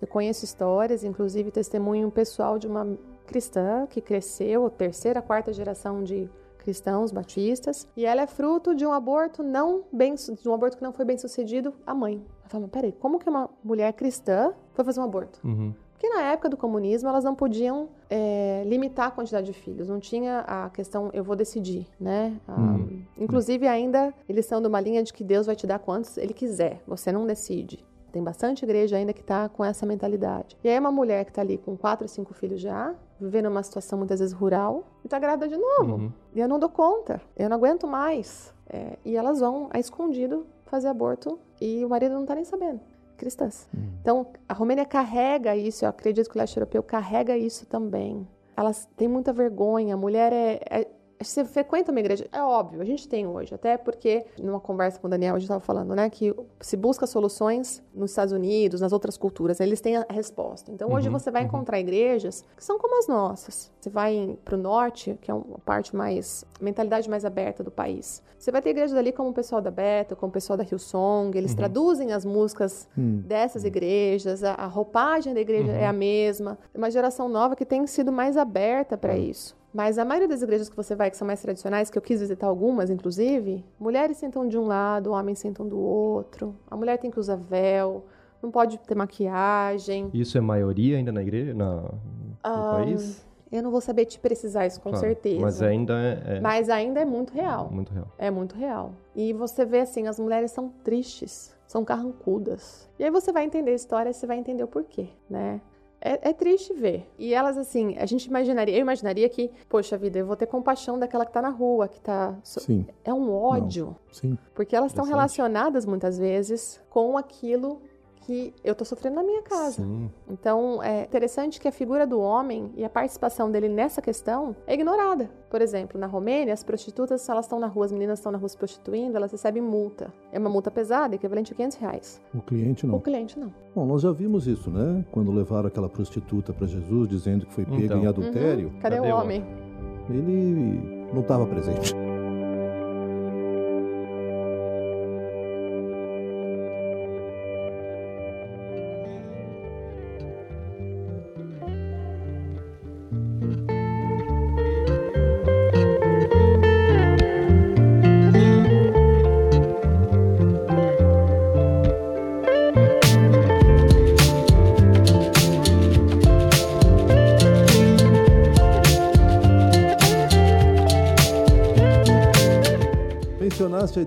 eu conheço histórias, inclusive testemunho pessoal de uma cristã que cresceu, terceira, quarta geração de cristãos batistas, e ela é fruto de um aborto não bem, de um aborto que não foi bem sucedido a mãe. Ela fala, mas peraí, como que uma mulher cristã foi fazer um aborto? Uhum. Porque na época do comunismo elas não podiam é, limitar a quantidade de filhos, não tinha a questão eu vou decidir, né? Ah, Uhum. Inclusive ainda eles são de uma linha de que Deus vai te dar quantos ele quiser, você não decide. Tem bastante igreja ainda que está com essa mentalidade. E aí uma mulher que está ali com quatro, cinco filhos já, vivendo uma situação muitas vezes rural, e está grávida de novo. Uhum. E eu não dou conta, eu não aguento mais. É, e elas vão a escondido fazer aborto e o marido não está nem sabendo. Cristãs. Então, a Romênia carrega isso, eu acredito que o leste europeu carrega isso também. Elas têm muita vergonha, a mulher é. é você frequenta uma igreja, é óbvio, a gente tem hoje, até porque numa conversa com o Daniel a gente estava falando, né, que se busca soluções nos Estados Unidos, nas outras culturas, eles têm a resposta. Então hoje você vai encontrar igrejas que são como as nossas. Você vai para o norte, que é uma parte mais, mentalidade mais aberta do país. Você vai ter igrejas ali como o pessoal da Beta, como o pessoal da Hillsong, eles traduzem as músicas Hum. dessas igrejas, a, a roupagem da igreja é a mesma. É uma geração nova que tem sido mais aberta para isso. Mas a maioria das igrejas que você vai, que são mais tradicionais, que eu quis visitar algumas, inclusive, mulheres sentam de um lado, homens sentam do outro. A mulher tem que usar véu, não pode ter maquiagem. Isso é maioria ainda na igreja, na, no Ah, país? Eu não vou saber te precisar isso com Claro, certeza. Mas ainda é, é Mas ainda é muito real. muito real. É muito real. E você vê assim, as mulheres são tristes, são carrancudas. E aí você vai entender a história, você vai entender o porquê, né? É, é triste ver. E elas, assim, a gente imaginaria, eu imaginaria que, poxa vida, eu vou ter compaixão daquela que tá na rua, que tá. so- Sim, É um ódio. sim. Porque elas estão relacionadas muitas vezes com aquilo que eu tô sofrendo na minha casa. Sim. Então, é interessante que a figura do homem e a participação dele nessa questão é ignorada. Por exemplo, na Romênia, as prostitutas, se elas estão na rua, as meninas estão na rua se prostituindo, elas recebem multa. É uma multa pesada, equivalente a 500 reais. O cliente O não. cliente não. Bom, nós já vimos isso, né? Quando levaram aquela prostituta para Jesus dizendo que foi pega Então. em adultério, Uhum. Cadê, Cadê o o homem? ele não estava presente.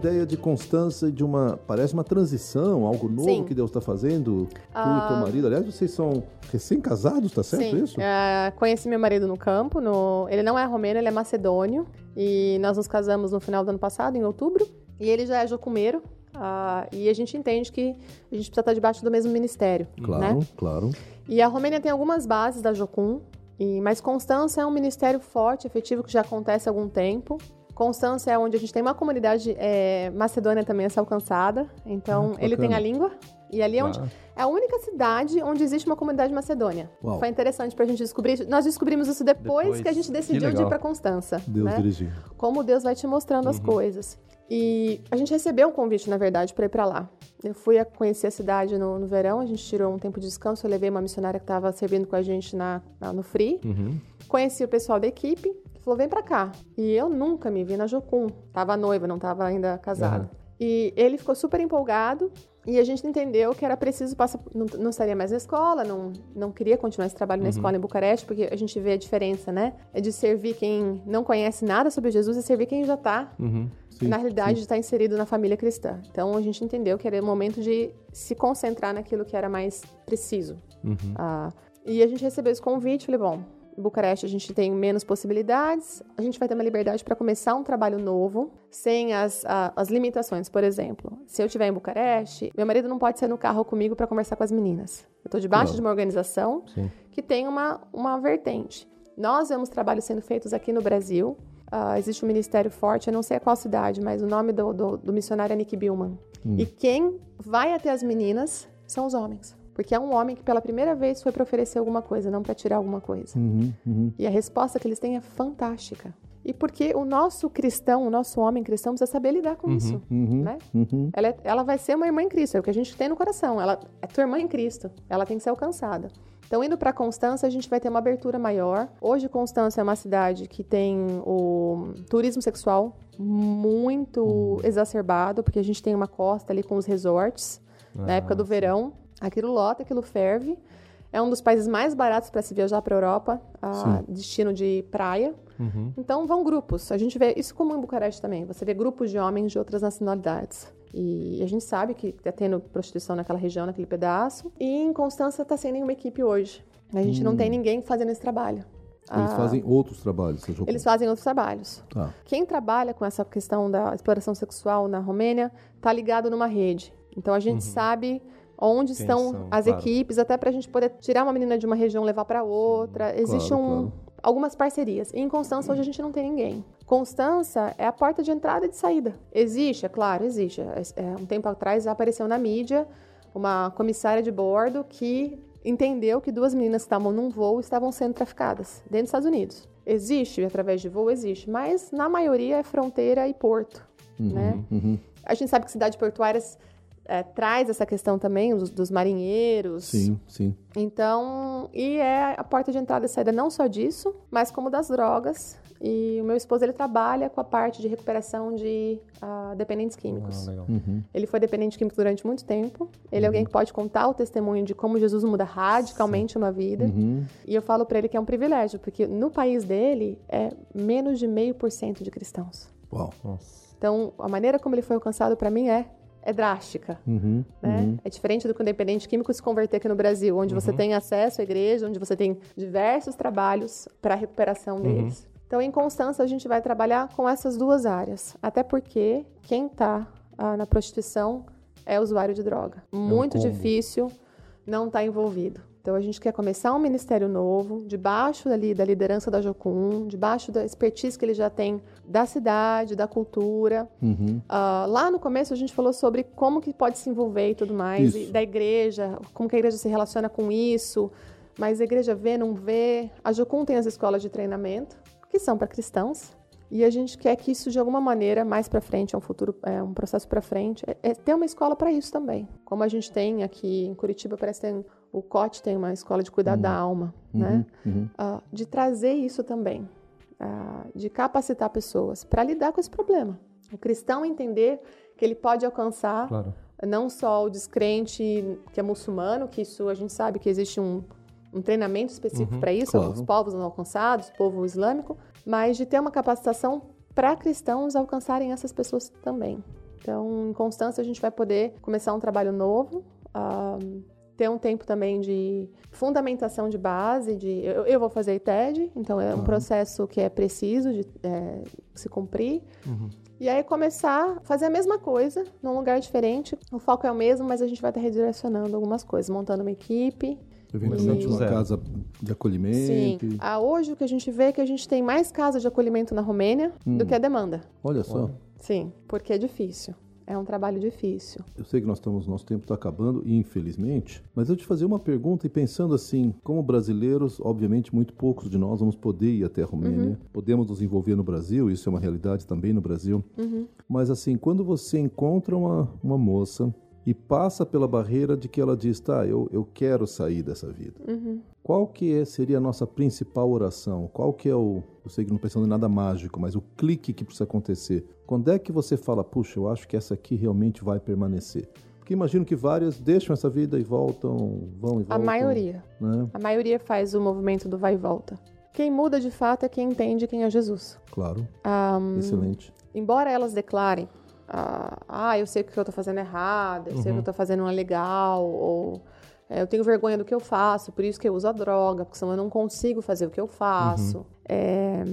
Ideia de constância e de uma. Parece uma transição, algo novo Sim. que Deus está fazendo. Tu ah, e teu marido. Aliás, vocês são recém-casados, tá certo Sim. isso? Uh, conheci meu marido no campo. No... Ele não é romeno, ele é macedônio. E nós nos casamos no final do ano passado, em outubro. E ele já é jocumeiro. Uh, e a gente entende que a gente precisa estar debaixo do mesmo ministério. Claro, né? claro. E a Romênia tem algumas bases da Jocum. E, mas Constância é um ministério forte, efetivo, que já acontece há algum tempo. Constância é onde a gente tem uma comunidade é, macedônia também a ser alcançada. Então, ah, ele tem a língua. E ali é, onde, é a única cidade onde existe uma comunidade macedônia. Uau. Foi interessante para a gente descobrir. Nós descobrimos isso depois, depois. que a gente decidiu de ir para Constança. Deus né? dirigiu. Como Deus vai te mostrando uhum. as coisas. E a gente recebeu um convite, na verdade, para ir para lá. Eu fui a conhecer a cidade no, no, verão, a gente tirou um tempo de descanso, eu levei uma missionária que estava servindo com a gente na, na no Free. Uhum. Conheci o pessoal da equipe, falou, vem para cá. E eu nunca me vi na Jocum. Tava noiva, não tava ainda casada. Uhum. E ele ficou super empolgado e a gente entendeu que era preciso passar, não, não estaria mais na escola, não, não queria continuar esse trabalho na uhum. escola em Bucareste, porque a gente vê a diferença, né? É de servir quem não conhece nada sobre Jesus e servir quem já está uhum. Na realidade, sim. está inserido na família cristã. Então, a gente entendeu que era o momento de se concentrar naquilo que era mais preciso. Uhum. Ah, e a gente recebeu esse convite, falei, bom, Bucareste a gente tem menos possibilidades, a gente vai ter uma liberdade para começar um trabalho novo, sem as, a, as limitações. Por exemplo, se eu estiver em Bucareste, meu marido não pode sair no carro comigo para conversar com as meninas. Eu estou debaixo claro. de uma organização Sim. que tem uma, uma vertente. Nós vemos trabalhos sendo feitos aqui no Brasil, Uh, existe um ministério forte, eu não sei qual cidade, mas o nome do, do, do missionário é Nick Billman. Hum. E quem vai até as meninas são os homens. Porque é um homem que pela primeira vez foi para oferecer alguma coisa, não para tirar alguma coisa. Uhum, uhum. E a resposta que eles têm é fantástica. E porque o nosso cristão, o nosso homem cristão, precisa saber lidar com uhum, isso. Uhum, né? Uhum. Ela, é, ela vai ser uma irmã em Cristo, é o que a gente tem no coração. Ela é tua irmã em Cristo. Ela tem que ser alcançada. Então, indo para Constança, a gente vai ter uma abertura maior. Hoje, Constança é uma cidade que tem o turismo sexual muito hum. exacerbado, porque a gente tem uma costa ali com os resorts, ah, na época do verão. Aquilo lota, aquilo ferve. É um dos países mais baratos para se viajar para a Europa, a destino de praia. Uhum. Então vão grupos. A gente vê isso como em Bucareste também. Você vê grupos de homens de outras nacionalidades. E a gente sabe que está tendo prostituição naquela região, naquele pedaço. E em Constança está sem nenhuma equipe hoje. A gente hum. não tem hum. ninguém fazendo esse trabalho. Eles ah, fazem outros trabalhos, seja Eles fazem outros trabalhos. Ah. Quem trabalha com essa questão da exploração sexual na Romênia está ligado numa rede. Então a gente uhum. sabe onde Quem estão são, as claro. equipes, até para a gente poder tirar uma menina de uma região levar para outra. Sim, Existe claro, um, claro. algumas parcerias. E em Constança hoje a gente não tem ninguém. Constança é a porta de entrada e de saída. Existe, é claro, existe. É, é, um tempo atrás apareceu na mídia uma comissária de bordo que entendeu que duas meninas que estavam num voo estavam sendo traficadas dentro dos Estados Unidos. Existe, através de voo, existe, mas na maioria é fronteira e porto, uhum, né? Uhum. A gente sabe que cidades portuárias é, traz essa questão também dos, dos, marinheiros. Sim, sim. Então, e é a porta de entrada e saída não só disso, mas como das drogas. E o meu esposo ele trabalha com a parte de recuperação de uh, dependentes químicos. Ah, uhum. Ele foi dependente químico durante muito tempo. Ele uhum. é alguém que pode contar o testemunho de como Jesus muda radicalmente Sim. uma vida. Uhum. E eu falo para ele que é um privilégio, porque no país dele é menos de meio por cento de cristãos. Uau. Então, a maneira como ele foi alcançado para mim é é drástica. Uhum, né? Uhum. É diferente do que o dependente químico se converter aqui no Brasil, onde uhum. você tem acesso à igreja, onde você tem diversos trabalhos para a recuperação uhum. deles. Então, em Constança, a gente vai trabalhar com essas duas áreas. Até porque quem está ah, na prostituição é usuário de droga. É Muito um difícil não estar tá envolvido. Então a gente quer começar um ministério novo, debaixo ali da liderança da Jocum, debaixo da expertise que ele já tem da cidade, da cultura. Uhum. Uh, lá no começo a gente falou sobre como que pode se envolver e tudo mais, e da igreja, como que a igreja se relaciona com isso. Mas a igreja vê, não vê. A Jocum tem as escolas de treinamento, que são para cristãos. E a gente quer que isso, de alguma maneira, mais para frente, é um futuro, é um processo para frente, é, é, ter uma escola para isso também. Como a gente tem aqui em Curitiba, parece que tem, o COT tem uma escola de cuidado uhum. da alma, uhum. né? Uhum. Uh, de trazer isso também, uh, de capacitar pessoas para lidar com esse problema. O cristão entender que ele pode alcançar claro. não só o descrente que é muçulmano, que isso a gente sabe que existe um, um treinamento específico uhum. para isso, claro. os povos não alcançados, o povo islâmico, mas de ter uma capacitação para cristãos alcançarem essas pessoas também. Então, em Constância, a gente vai poder começar um trabalho novo. Uh, ter um tempo também de fundamentação de base, de eu, eu vou fazer ITED, então é um uhum. processo que é preciso de é, se cumprir. Uhum. E aí começar a fazer a mesma coisa num lugar diferente. O foco é o mesmo, mas a gente vai estar redirecionando algumas coisas, montando uma equipe. Eventualmente uma casa de acolhimento. Sim. Ah, hoje o que a gente vê é que a gente tem mais casas de acolhimento na Romênia hum. do que a demanda. Olha só. Sim, porque é difícil. É um trabalho difícil. Eu sei que nós estamos, nosso tempo está acabando, infelizmente, mas eu te fazer uma pergunta e pensando assim, como brasileiros, obviamente muito poucos de nós vamos poder ir até a Romênia, uhum. podemos nos envolver no Brasil, isso é uma realidade também no Brasil, uhum. mas assim, quando você encontra uma, uma moça e passa pela barreira de que ela diz, tá, eu, eu quero sair dessa vida. Uhum. Qual que é, seria a nossa principal oração? Qual que é o, eu sei que não pensando em nada mágico, mas o clique que precisa acontecer? Quando é que você fala, puxa, eu acho que essa aqui realmente vai permanecer? Porque imagino que várias deixam essa vida e voltam, vão e voltam. A maioria. Né? A maioria faz o movimento do vai e volta. Quem muda de fato é quem entende quem é Jesus. Claro. Um, Excelente. Embora elas declarem, ah, ah, eu sei que o que eu tô fazendo errado, eu uhum. sei que eu uhum. tô fazendo não é legal, ou é, eu tenho vergonha do que eu faço, por isso que eu uso a droga, porque senão eu não consigo fazer o que eu faço. Uhum. É,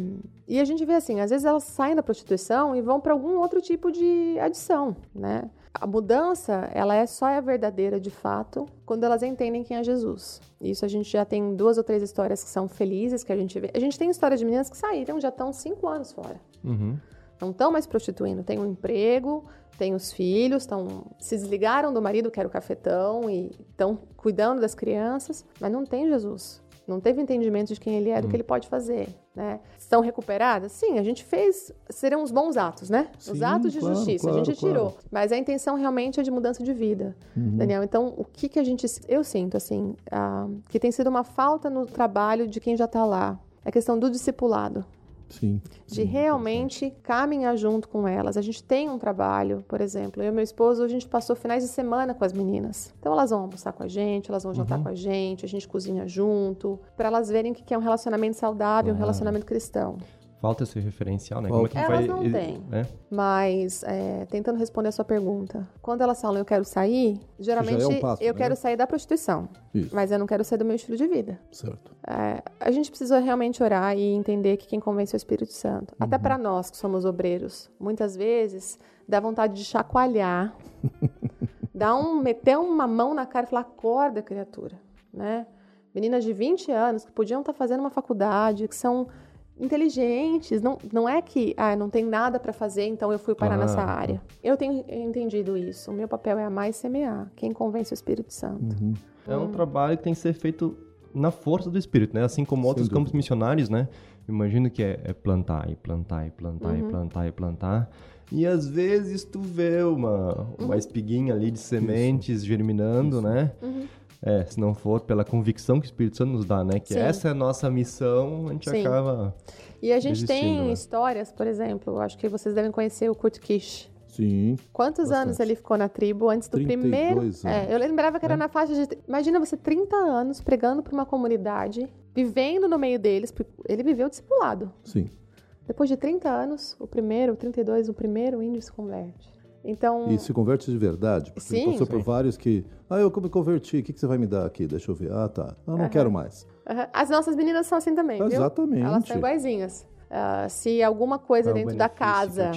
e a gente vê assim, às vezes elas saem da prostituição e vão para algum outro tipo de adição, né? A mudança, ela é só é verdadeira de fato quando elas entendem quem é Jesus. Isso a gente já tem duas ou três histórias que são felizes que a gente vê. A gente tem histórias de meninas que saíram já estão cinco anos fora. Uhum não estão mais prostituindo, têm um emprego, têm os filhos, tão, se desligaram do marido que era o cafetão e estão cuidando das crianças, mas não tem Jesus. Não teve entendimento de quem ele é, do que ele pode fazer, né? Estão recuperadas? Sim, a gente fez, serão os bons atos, né? Sim, os atos de claro, justiça, claro, a gente tirou. Claro. Mas a intenção realmente é de mudança de vida, uhum. Daniel. Então, o que que a gente, eu sinto, assim, que tem sido uma falta no trabalho de quem já está lá, é a questão do discipulado. Sim. De realmente caminhar junto com elas. A gente tem um trabalho, por exemplo, eu e meu esposo, a gente passou finais de semana com as meninas. Então elas vão almoçar com a gente, elas vão jantar uhum. com a gente, a gente cozinha junto, para elas verem que é um relacionamento saudável, um relacionamento cristão. Falta esse referencial, né? Como é que elas vai... não têm. Né? Mas, é, tentando responder a sua pergunta, quando elas falam eu quero sair, geralmente é um passo, eu né? quero sair da prostituição. Isso. Mas eu não quero sair do meu estilo de vida. Certo. É, a gente precisa realmente orar e entender que quem convence é o Espírito Santo. Uhum. Até para nós que somos obreiros, muitas vezes dá vontade de chacoalhar, dá um, meter uma mão na cara e falar: acorda, criatura. Né? Meninas de 20 anos que podiam estar fazendo uma faculdade, que são inteligentes. Não, não é que ah, não tem nada para fazer, então eu fui parar ah. nessa área. Eu tenho entendido isso. O meu papel é amar e semear. Quem convence o Espírito Santo. Uhum. É um trabalho que tem que ser feito na força do Espírito, né? Assim como Sem outros dúvida. campos missionários, né? Imagino que é, é, plantar e plantar e plantar uhum. e plantar e plantar. E às vezes tu vê uma, uma uhum. espiguinha ali de sementes Isso. germinando, Isso. né? Uhum. É, se não for pela convicção que o Espírito Santo nos dá, né? Que Sim. essa é a nossa missão, a gente Sim. acaba. E a gente tem né? histórias, por exemplo, acho que vocês devem conhecer o Kurt Kish. Sim. Quantos bastante. anos ele ficou na tribo antes do primeiro? Anos. É, eu lembrava que era é. na faixa de. Imagina você 30 anos pregando para uma comunidade, vivendo no meio deles, ele viveu discipulado. Sim. Depois de 30 anos, o primeiro, o 32, o primeiro índio se converte. Então... E se converte de verdade? Porque sim, passou sim. por vários que. Ah, eu me converti, o que, que você vai me dar aqui? Deixa eu ver. Ah, tá. Eu não uhum. quero mais. Uhum. As nossas meninas são assim também. Exatamente. Viu? Elas são iguaizinhas. Uh, se alguma coisa dentro da casa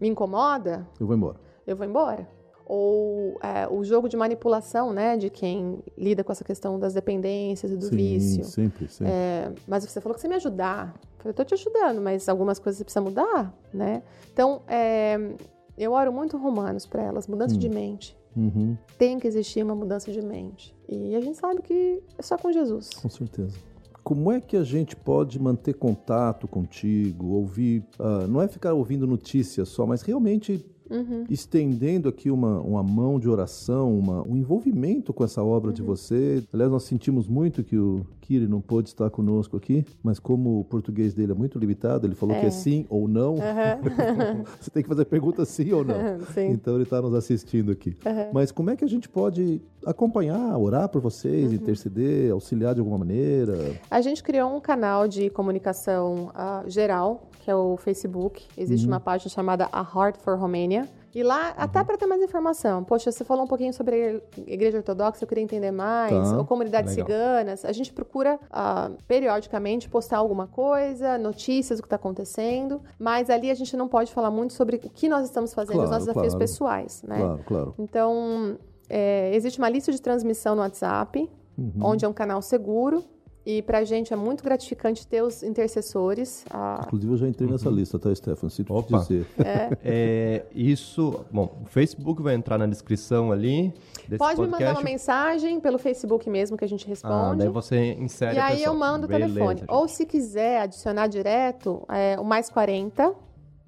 me incomoda, eu vou embora. Eu vou embora. Ou é, o jogo de manipulação, né, de quem lida com essa questão das dependências e do Sim, vício. Sempre, sempre. É, mas você falou que você me ajudar. Eu estou te ajudando, mas algumas coisas você precisa mudar, né? Então, é, eu oro muito Romanos para elas, mudança hum. de mente. Uhum. Tem que existir uma mudança de mente. E a gente sabe que é só com Jesus. Com certeza. Como é que a gente pode manter contato contigo, ouvir, uh, não é ficar ouvindo notícias só, mas realmente uhum. estendendo aqui uma, uma mão de oração, uma, um envolvimento com essa obra uhum. de você. Aliás, nós sentimos muito que o Kiri não pôde estar conosco aqui, mas como o português dele é muito limitado, ele falou é. que é sim ou não. Uhum. você tem que fazer pergunta sim ou não. então ele está nos assistindo aqui. Mas como é que a gente pode acompanhar, orar por vocês, uhum. interceder, auxiliar de alguma maneira? A gente criou um canal de comunicação uh, geral, que é o Facebook. Existe uhum. uma página chamada A Heart for Romania E lá, uhum. até para ter mais informação. Poxa, você falou um pouquinho sobre a igreja ortodoxa, eu queria entender mais, tá. ou comunidades Legal. ciganas. A gente procura uh, periodicamente postar alguma coisa, notícias do que está acontecendo, mas ali a gente não pode falar muito sobre o que nós estamos fazendo, claro, os nossos desafios claro. pessoais, né? Claro, claro. Então, é, existe uma lista de transmissão no WhatsApp, uhum. onde é um canal seguro, e para a gente é muito gratificante ter os intercessores. A... Inclusive, eu já entrei nessa uhum. lista, tá, Stefan? Se tu Opa. dizer. É. é. isso. Bom, o Facebook vai entrar na descrição ali. Pode podcast. me mandar uma mensagem pelo Facebook mesmo que a gente responde. Ah, daí você insere. E aí eu mando o telefone. Gente. Ou se quiser adicionar direto, é o mais 40.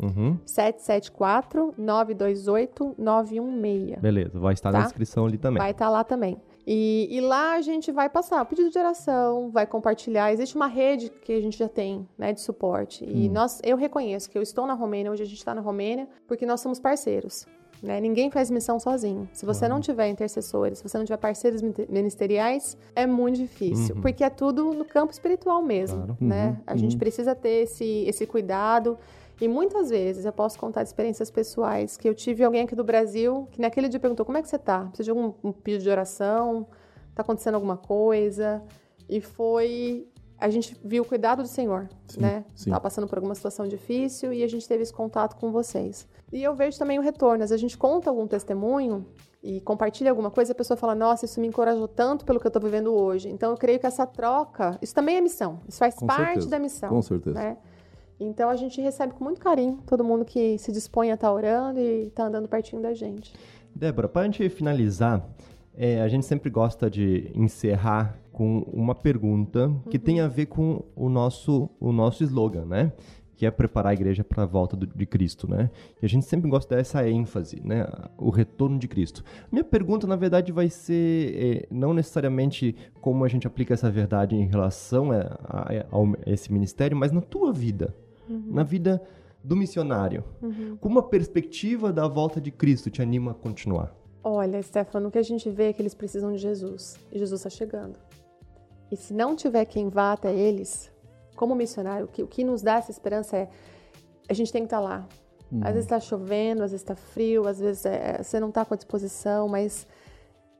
Uhum. 774 928 916. Beleza, vai estar tá? na descrição ali também. Vai estar lá também. E, e, lá a gente vai passar o pedido de oração, vai compartilhar. Existe uma rede que a gente já tem, né, de suporte. E hum. nós, eu reconheço que eu estou na Romênia, hoje a gente está na Romênia, porque nós somos parceiros. Né? Ninguém faz missão sozinho. Se você não tiver intercessores, se você não tiver parceiros ministeriais, é muito difícil, uhum. porque é tudo no campo espiritual mesmo, claro. né? Uhum. A gente uhum. precisa ter esse, esse cuidado. E muitas vezes eu posso contar experiências pessoais que eu tive alguém aqui do Brasil que naquele dia perguntou: como é que você tá? Precisa de algum um pedido de oração? Tá acontecendo alguma coisa? E foi. A gente viu o cuidado do Senhor, sim, né? Sim. Tava passando por alguma situação difícil e a gente teve esse contato com vocês. E eu vejo também o retorno. Às vezes a gente conta algum testemunho e compartilha alguma coisa, a pessoa fala: Nossa, isso me encorajou tanto pelo que eu estou vivendo hoje. Então eu creio que essa troca, isso também é missão, isso faz com parte certeza. da missão. Com certeza. Né? Então a gente recebe com muito carinho todo mundo que se dispõe a estar tá orando e está andando pertinho da gente. Débora, para a gente finalizar, é, a gente sempre gosta de encerrar com uma pergunta que uhum. tem a ver com o nosso, o nosso slogan, né? Que é preparar a igreja para a volta do, de Cristo, né? E a gente sempre gosta dessa ênfase, né? O retorno de Cristo. Minha pergunta, na verdade, vai ser é, não necessariamente como a gente aplica essa verdade em relação a, a, a esse ministério, mas na tua vida, uhum. na vida do missionário. Uhum. Como a perspectiva da volta de Cristo te anima a continuar? Olha, Stefano, o que a gente vê é que eles precisam de Jesus. E Jesus está chegando. E se não tiver quem vá até eles, como missionário, o que, o que nos dá essa esperança é a gente tem que estar tá lá. Uhum. Às vezes está chovendo, às vezes está frio, às vezes é, você não está com a disposição, mas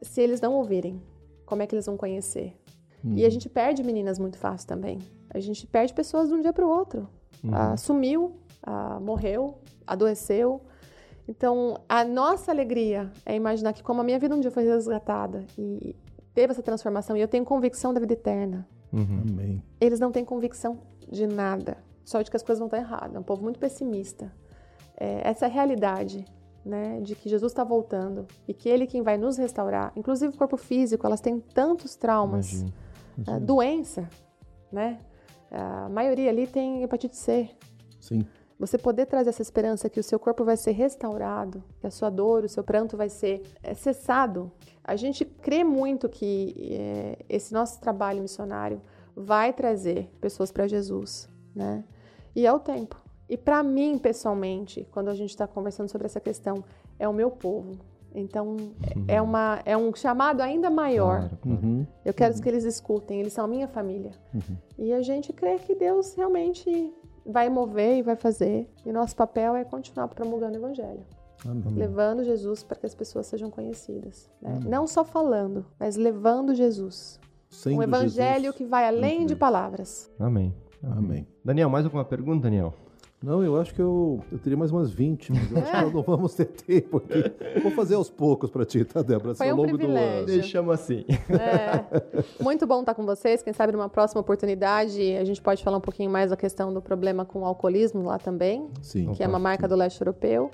se eles não ouvirem, como é que eles vão conhecer? Uhum. E a uhum. gente perde meninas muito fácil também. A gente perde pessoas de um dia para o outro. Uhum. Ah, sumiu, ah, morreu, adoeceu. Então, a nossa alegria é imaginar que, como a minha vida um dia foi resgatada e teve essa transformação, e eu tenho convicção da vida eterna. Uhum. Amém. Eles não têm convicção de nada, só de que as coisas vão estar erradas. É um povo muito pessimista. É, essa é a realidade, né, de que Jesus está voltando e que Ele é quem vai nos restaurar. Inclusive o corpo físico, elas têm tantos traumas, Imagina. Imagina. É, doença, né? A maioria ali tem hepatite C. Sim. Você poder trazer essa esperança que o seu corpo vai ser restaurado, que a sua dor, o seu pranto vai ser é, cessado. A gente crê muito que é, esse nosso trabalho missionário vai trazer pessoas para Jesus, né? E é o tempo. E para mim, pessoalmente, quando a gente está conversando sobre essa questão, é o meu povo. Então, uhum. é, uma, é um chamado ainda maior. Claro, claro. Uhum. Eu quero uhum. que eles escutem, eles são a minha família. Uhum. E a gente crê que Deus realmente vai mover e vai fazer. E nosso papel é continuar promulgando o Evangelho. Amém. Levando Jesus para que as pessoas sejam conhecidas. Né? Não só falando, mas levando Jesus. Sendo um Evangelho Jesus, que vai além de palavras. Amém. Amém. Daniel, mais alguma pergunta, Daniel? Não, eu acho que eu, eu teria mais umas 20, mas eu acho que nós não vamos ter tempo aqui. Vou fazer aos poucos para ti, tá, Débora? Foi um ao longo privilégio. do ano. Deixamos assim. É. Muito bom estar com vocês. Quem sabe numa próxima oportunidade a gente pode falar um pouquinho mais da questão do problema com o alcoolismo lá também, sim, que é uma marca do leste europeu.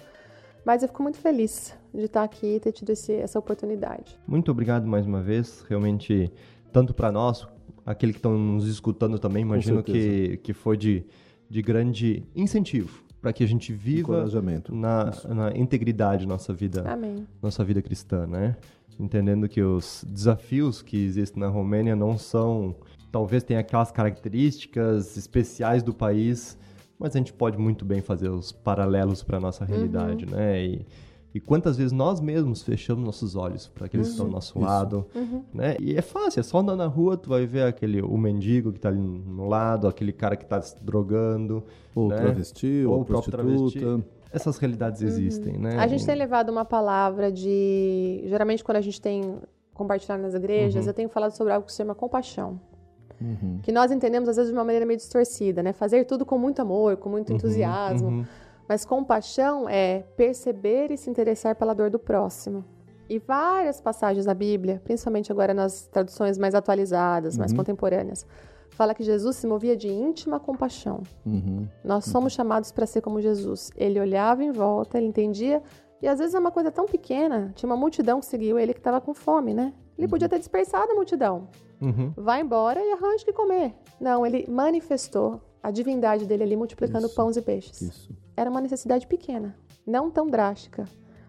Mas eu fico muito feliz de estar aqui e ter tido esse, essa oportunidade. Muito obrigado mais uma vez. Realmente, tanto para nós, aqueles que estão nos escutando também, imagino que, que foi de de grande incentivo para que a gente viva na, na, integridade nossa vida, Amém. nossa vida cristã, né? Entendendo que os desafios que existem na Romênia não são, talvez tenha aquelas características especiais do país, mas a gente pode muito bem fazer os paralelos para nossa realidade, uhum. né? E, e quantas vezes nós mesmos fechamos nossos olhos para aqueles uhum. que estão do nosso Isso. lado, uhum. né? E é fácil, é só andar na rua, tu vai ver aquele o mendigo que está ali no lado, aquele cara que está se drogando, ou né? travesti, ou, ou prostituta. Travesti. essas realidades uhum. existem, né? A gente tem levado uma palavra de. Geralmente, quando a gente tem compartilhado nas igrejas, uhum. eu tenho falado sobre algo que se chama compaixão. Uhum. Que nós entendemos, às vezes, de uma maneira meio distorcida, né? Fazer tudo com muito amor, com muito uhum. entusiasmo. Uhum. Mas compaixão é perceber e se interessar pela dor do próximo. E várias passagens da Bíblia, principalmente agora nas traduções mais atualizadas, mais uhum. contemporâneas, fala que Jesus se movia de íntima compaixão. Uhum. Nós somos chamados para ser como Jesus. Ele olhava em volta, ele entendia, e às vezes é uma coisa tão pequena, tinha uma multidão que seguiu ele que estava com fome, né? Ele uhum. podia ter dispersado a multidão. Uhum. Vai embora e arranje que comer. Não, ele manifestou a divindade dele ali multiplicando Isso. pães e peixes. Isso. Era uma necessidade pequena, não tão drástica,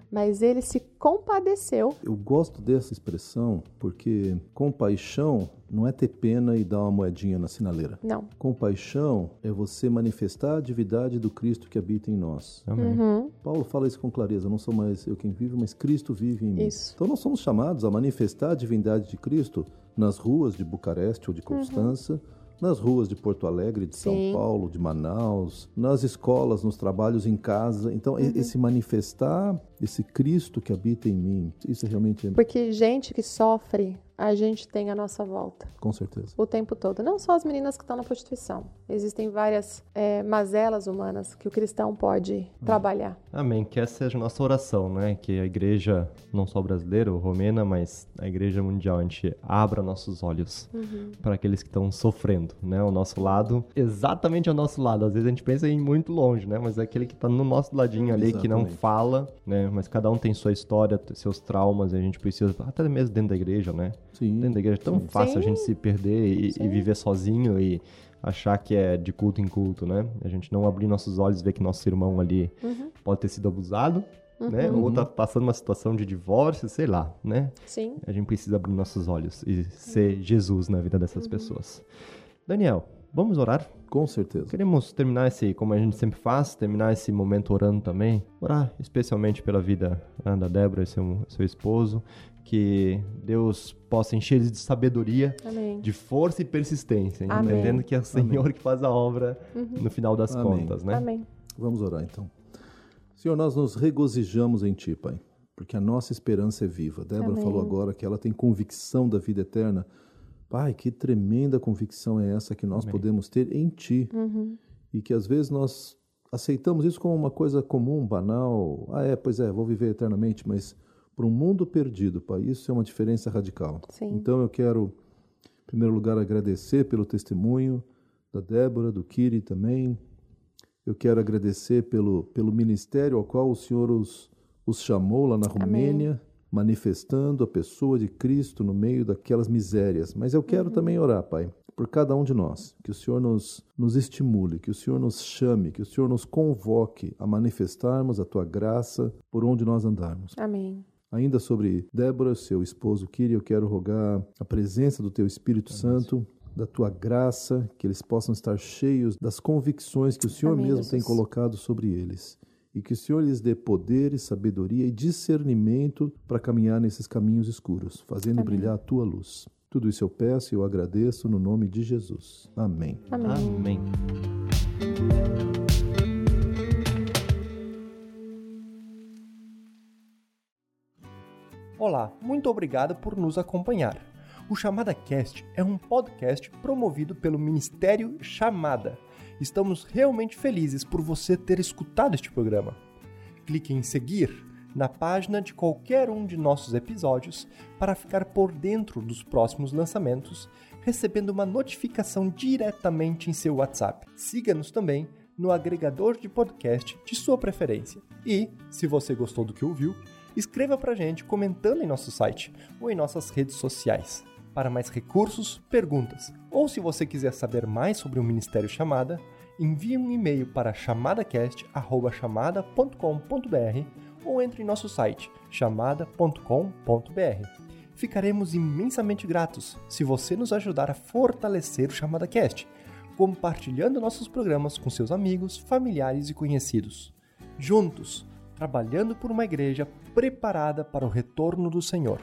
mas ele se compadeceu. Eu gosto dessa expressão porque compaixão não é ter pena e dar uma moedinha na sinaleira. Não. Compaixão é você manifestar a divindade do Cristo que habita em nós. Amém. Uhum. Paulo fala isso com clareza. Não sou mais eu quem vive, mas Cristo vive em mim. Isso. Então nós somos chamados a manifestar a divindade de Cristo nas ruas de Bucareste ou de Constança. Uhum nas ruas de Porto Alegre, de São Sim. Paulo, de Manaus, nas escolas, nos trabalhos, em casa. Então, uhum. esse manifestar esse Cristo que habita em mim, isso realmente é... Porque gente que sofre a gente tem à nossa volta. Com certeza. O tempo todo. Não só as meninas que estão na prostituição. Existem várias é, mazelas humanas que o cristão pode hum. trabalhar. Amém. Que essa seja a nossa oração, né? Que a igreja, não só brasileira ou romena, mas a igreja mundial, a gente abra nossos olhos uhum. para aqueles que estão sofrendo, né? O nosso lado, exatamente ao nosso lado. Às vezes a gente pensa em muito longe, né? Mas é aquele que está no nosso ladinho ali, exatamente. que não fala, né? Mas cada um tem sua história, seus traumas, e a gente precisa, até mesmo dentro da igreja, né? Sim. Dentro da igreja é tão Sim. fácil a gente se perder e, e, viver sozinho e achar que é de culto em culto, né? A gente não abrir nossos olhos e ver que nosso irmão ali uhum. pode ter sido abusado, né? uhum. né? Ou tá passando uma situação de divórcio, sei lá, né? Sim. A gente precisa abrir nossos olhos e ser uhum. Jesus na vida dessas uhum. pessoas. Daniel, vamos orar? Com certeza. Queremos terminar esse, como a gente sempre faz, terminar esse momento orando também. Orar especialmente pela vida né, da Débora e seu, seu esposo que Deus possa encher eles de sabedoria, Amém. de força e persistência, Amém. entendendo que é o Senhor Amém. que faz a obra uhum. no final das contas, né? Amém. Vamos orar então. Senhor, nós nos regozijamos em Ti, Pai, porque a nossa esperança é viva. Débora falou agora que ela tem convicção da vida eterna. Pai, que tremenda convicção é essa que nós podemos ter em Ti. Uhum. E que às vezes nós aceitamos isso como uma coisa comum, banal. Ah, é, pois é, vou viver eternamente, mas para um mundo perdido, Pai. Isso é uma diferença radical. Sim. Então eu quero, em primeiro lugar, agradecer pelo testemunho da Débora, do Kiri também. Eu quero agradecer pelo, pelo ministério ao qual o Senhor os, os chamou lá na Romênia, Amém. manifestando a pessoa de Cristo no meio daquelas misérias. Mas eu quero uhum. também orar, Pai, por cada um de nós, que o Senhor nos, nos estimule, que o Senhor nos chame, que o Senhor nos convoque a manifestarmos a tua graça por onde nós andarmos. Amém. Ainda sobre Débora, seu esposo Kiri, eu quero rogar a presença do teu Espírito Amém. Santo, da tua graça, que eles possam estar cheios das convicções que o Senhor Amém, mesmo Jesus. tem colocado sobre eles. E que o Senhor lhes dê poder, sabedoria e discernimento para caminhar nesses caminhos escuros, fazendo Amém. brilhar a tua luz. Tudo isso eu peço e eu agradeço no nome de Jesus. Amém. Amém. Amém. Olá, muito obrigado por nos acompanhar. O Chamada Cast é um podcast promovido pelo Ministério Chamada. Estamos realmente felizes por você ter escutado este programa. Clique em seguir na página de qualquer um de nossos episódios para ficar por dentro dos próximos lançamentos, recebendo uma notificação diretamente em seu WhatsApp. Siga-nos também no agregador de podcast de sua preferência. E, se você gostou do que ouviu, escreva para a gente comentando em nosso site ou em nossas redes sociais. Para mais recursos, perguntas, ou se você quiser saber mais sobre o Ministério Chamada, envie um e-mail para chamadacast.chamada.com.br ou entre em nosso site chamada.com.br. Ficaremos imensamente gratos se você nos ajudar a fortalecer o Chamada Cast, compartilhando nossos programas com seus amigos, familiares e conhecidos. Juntos, trabalhando por uma igreja preparada para o retorno do Senhor.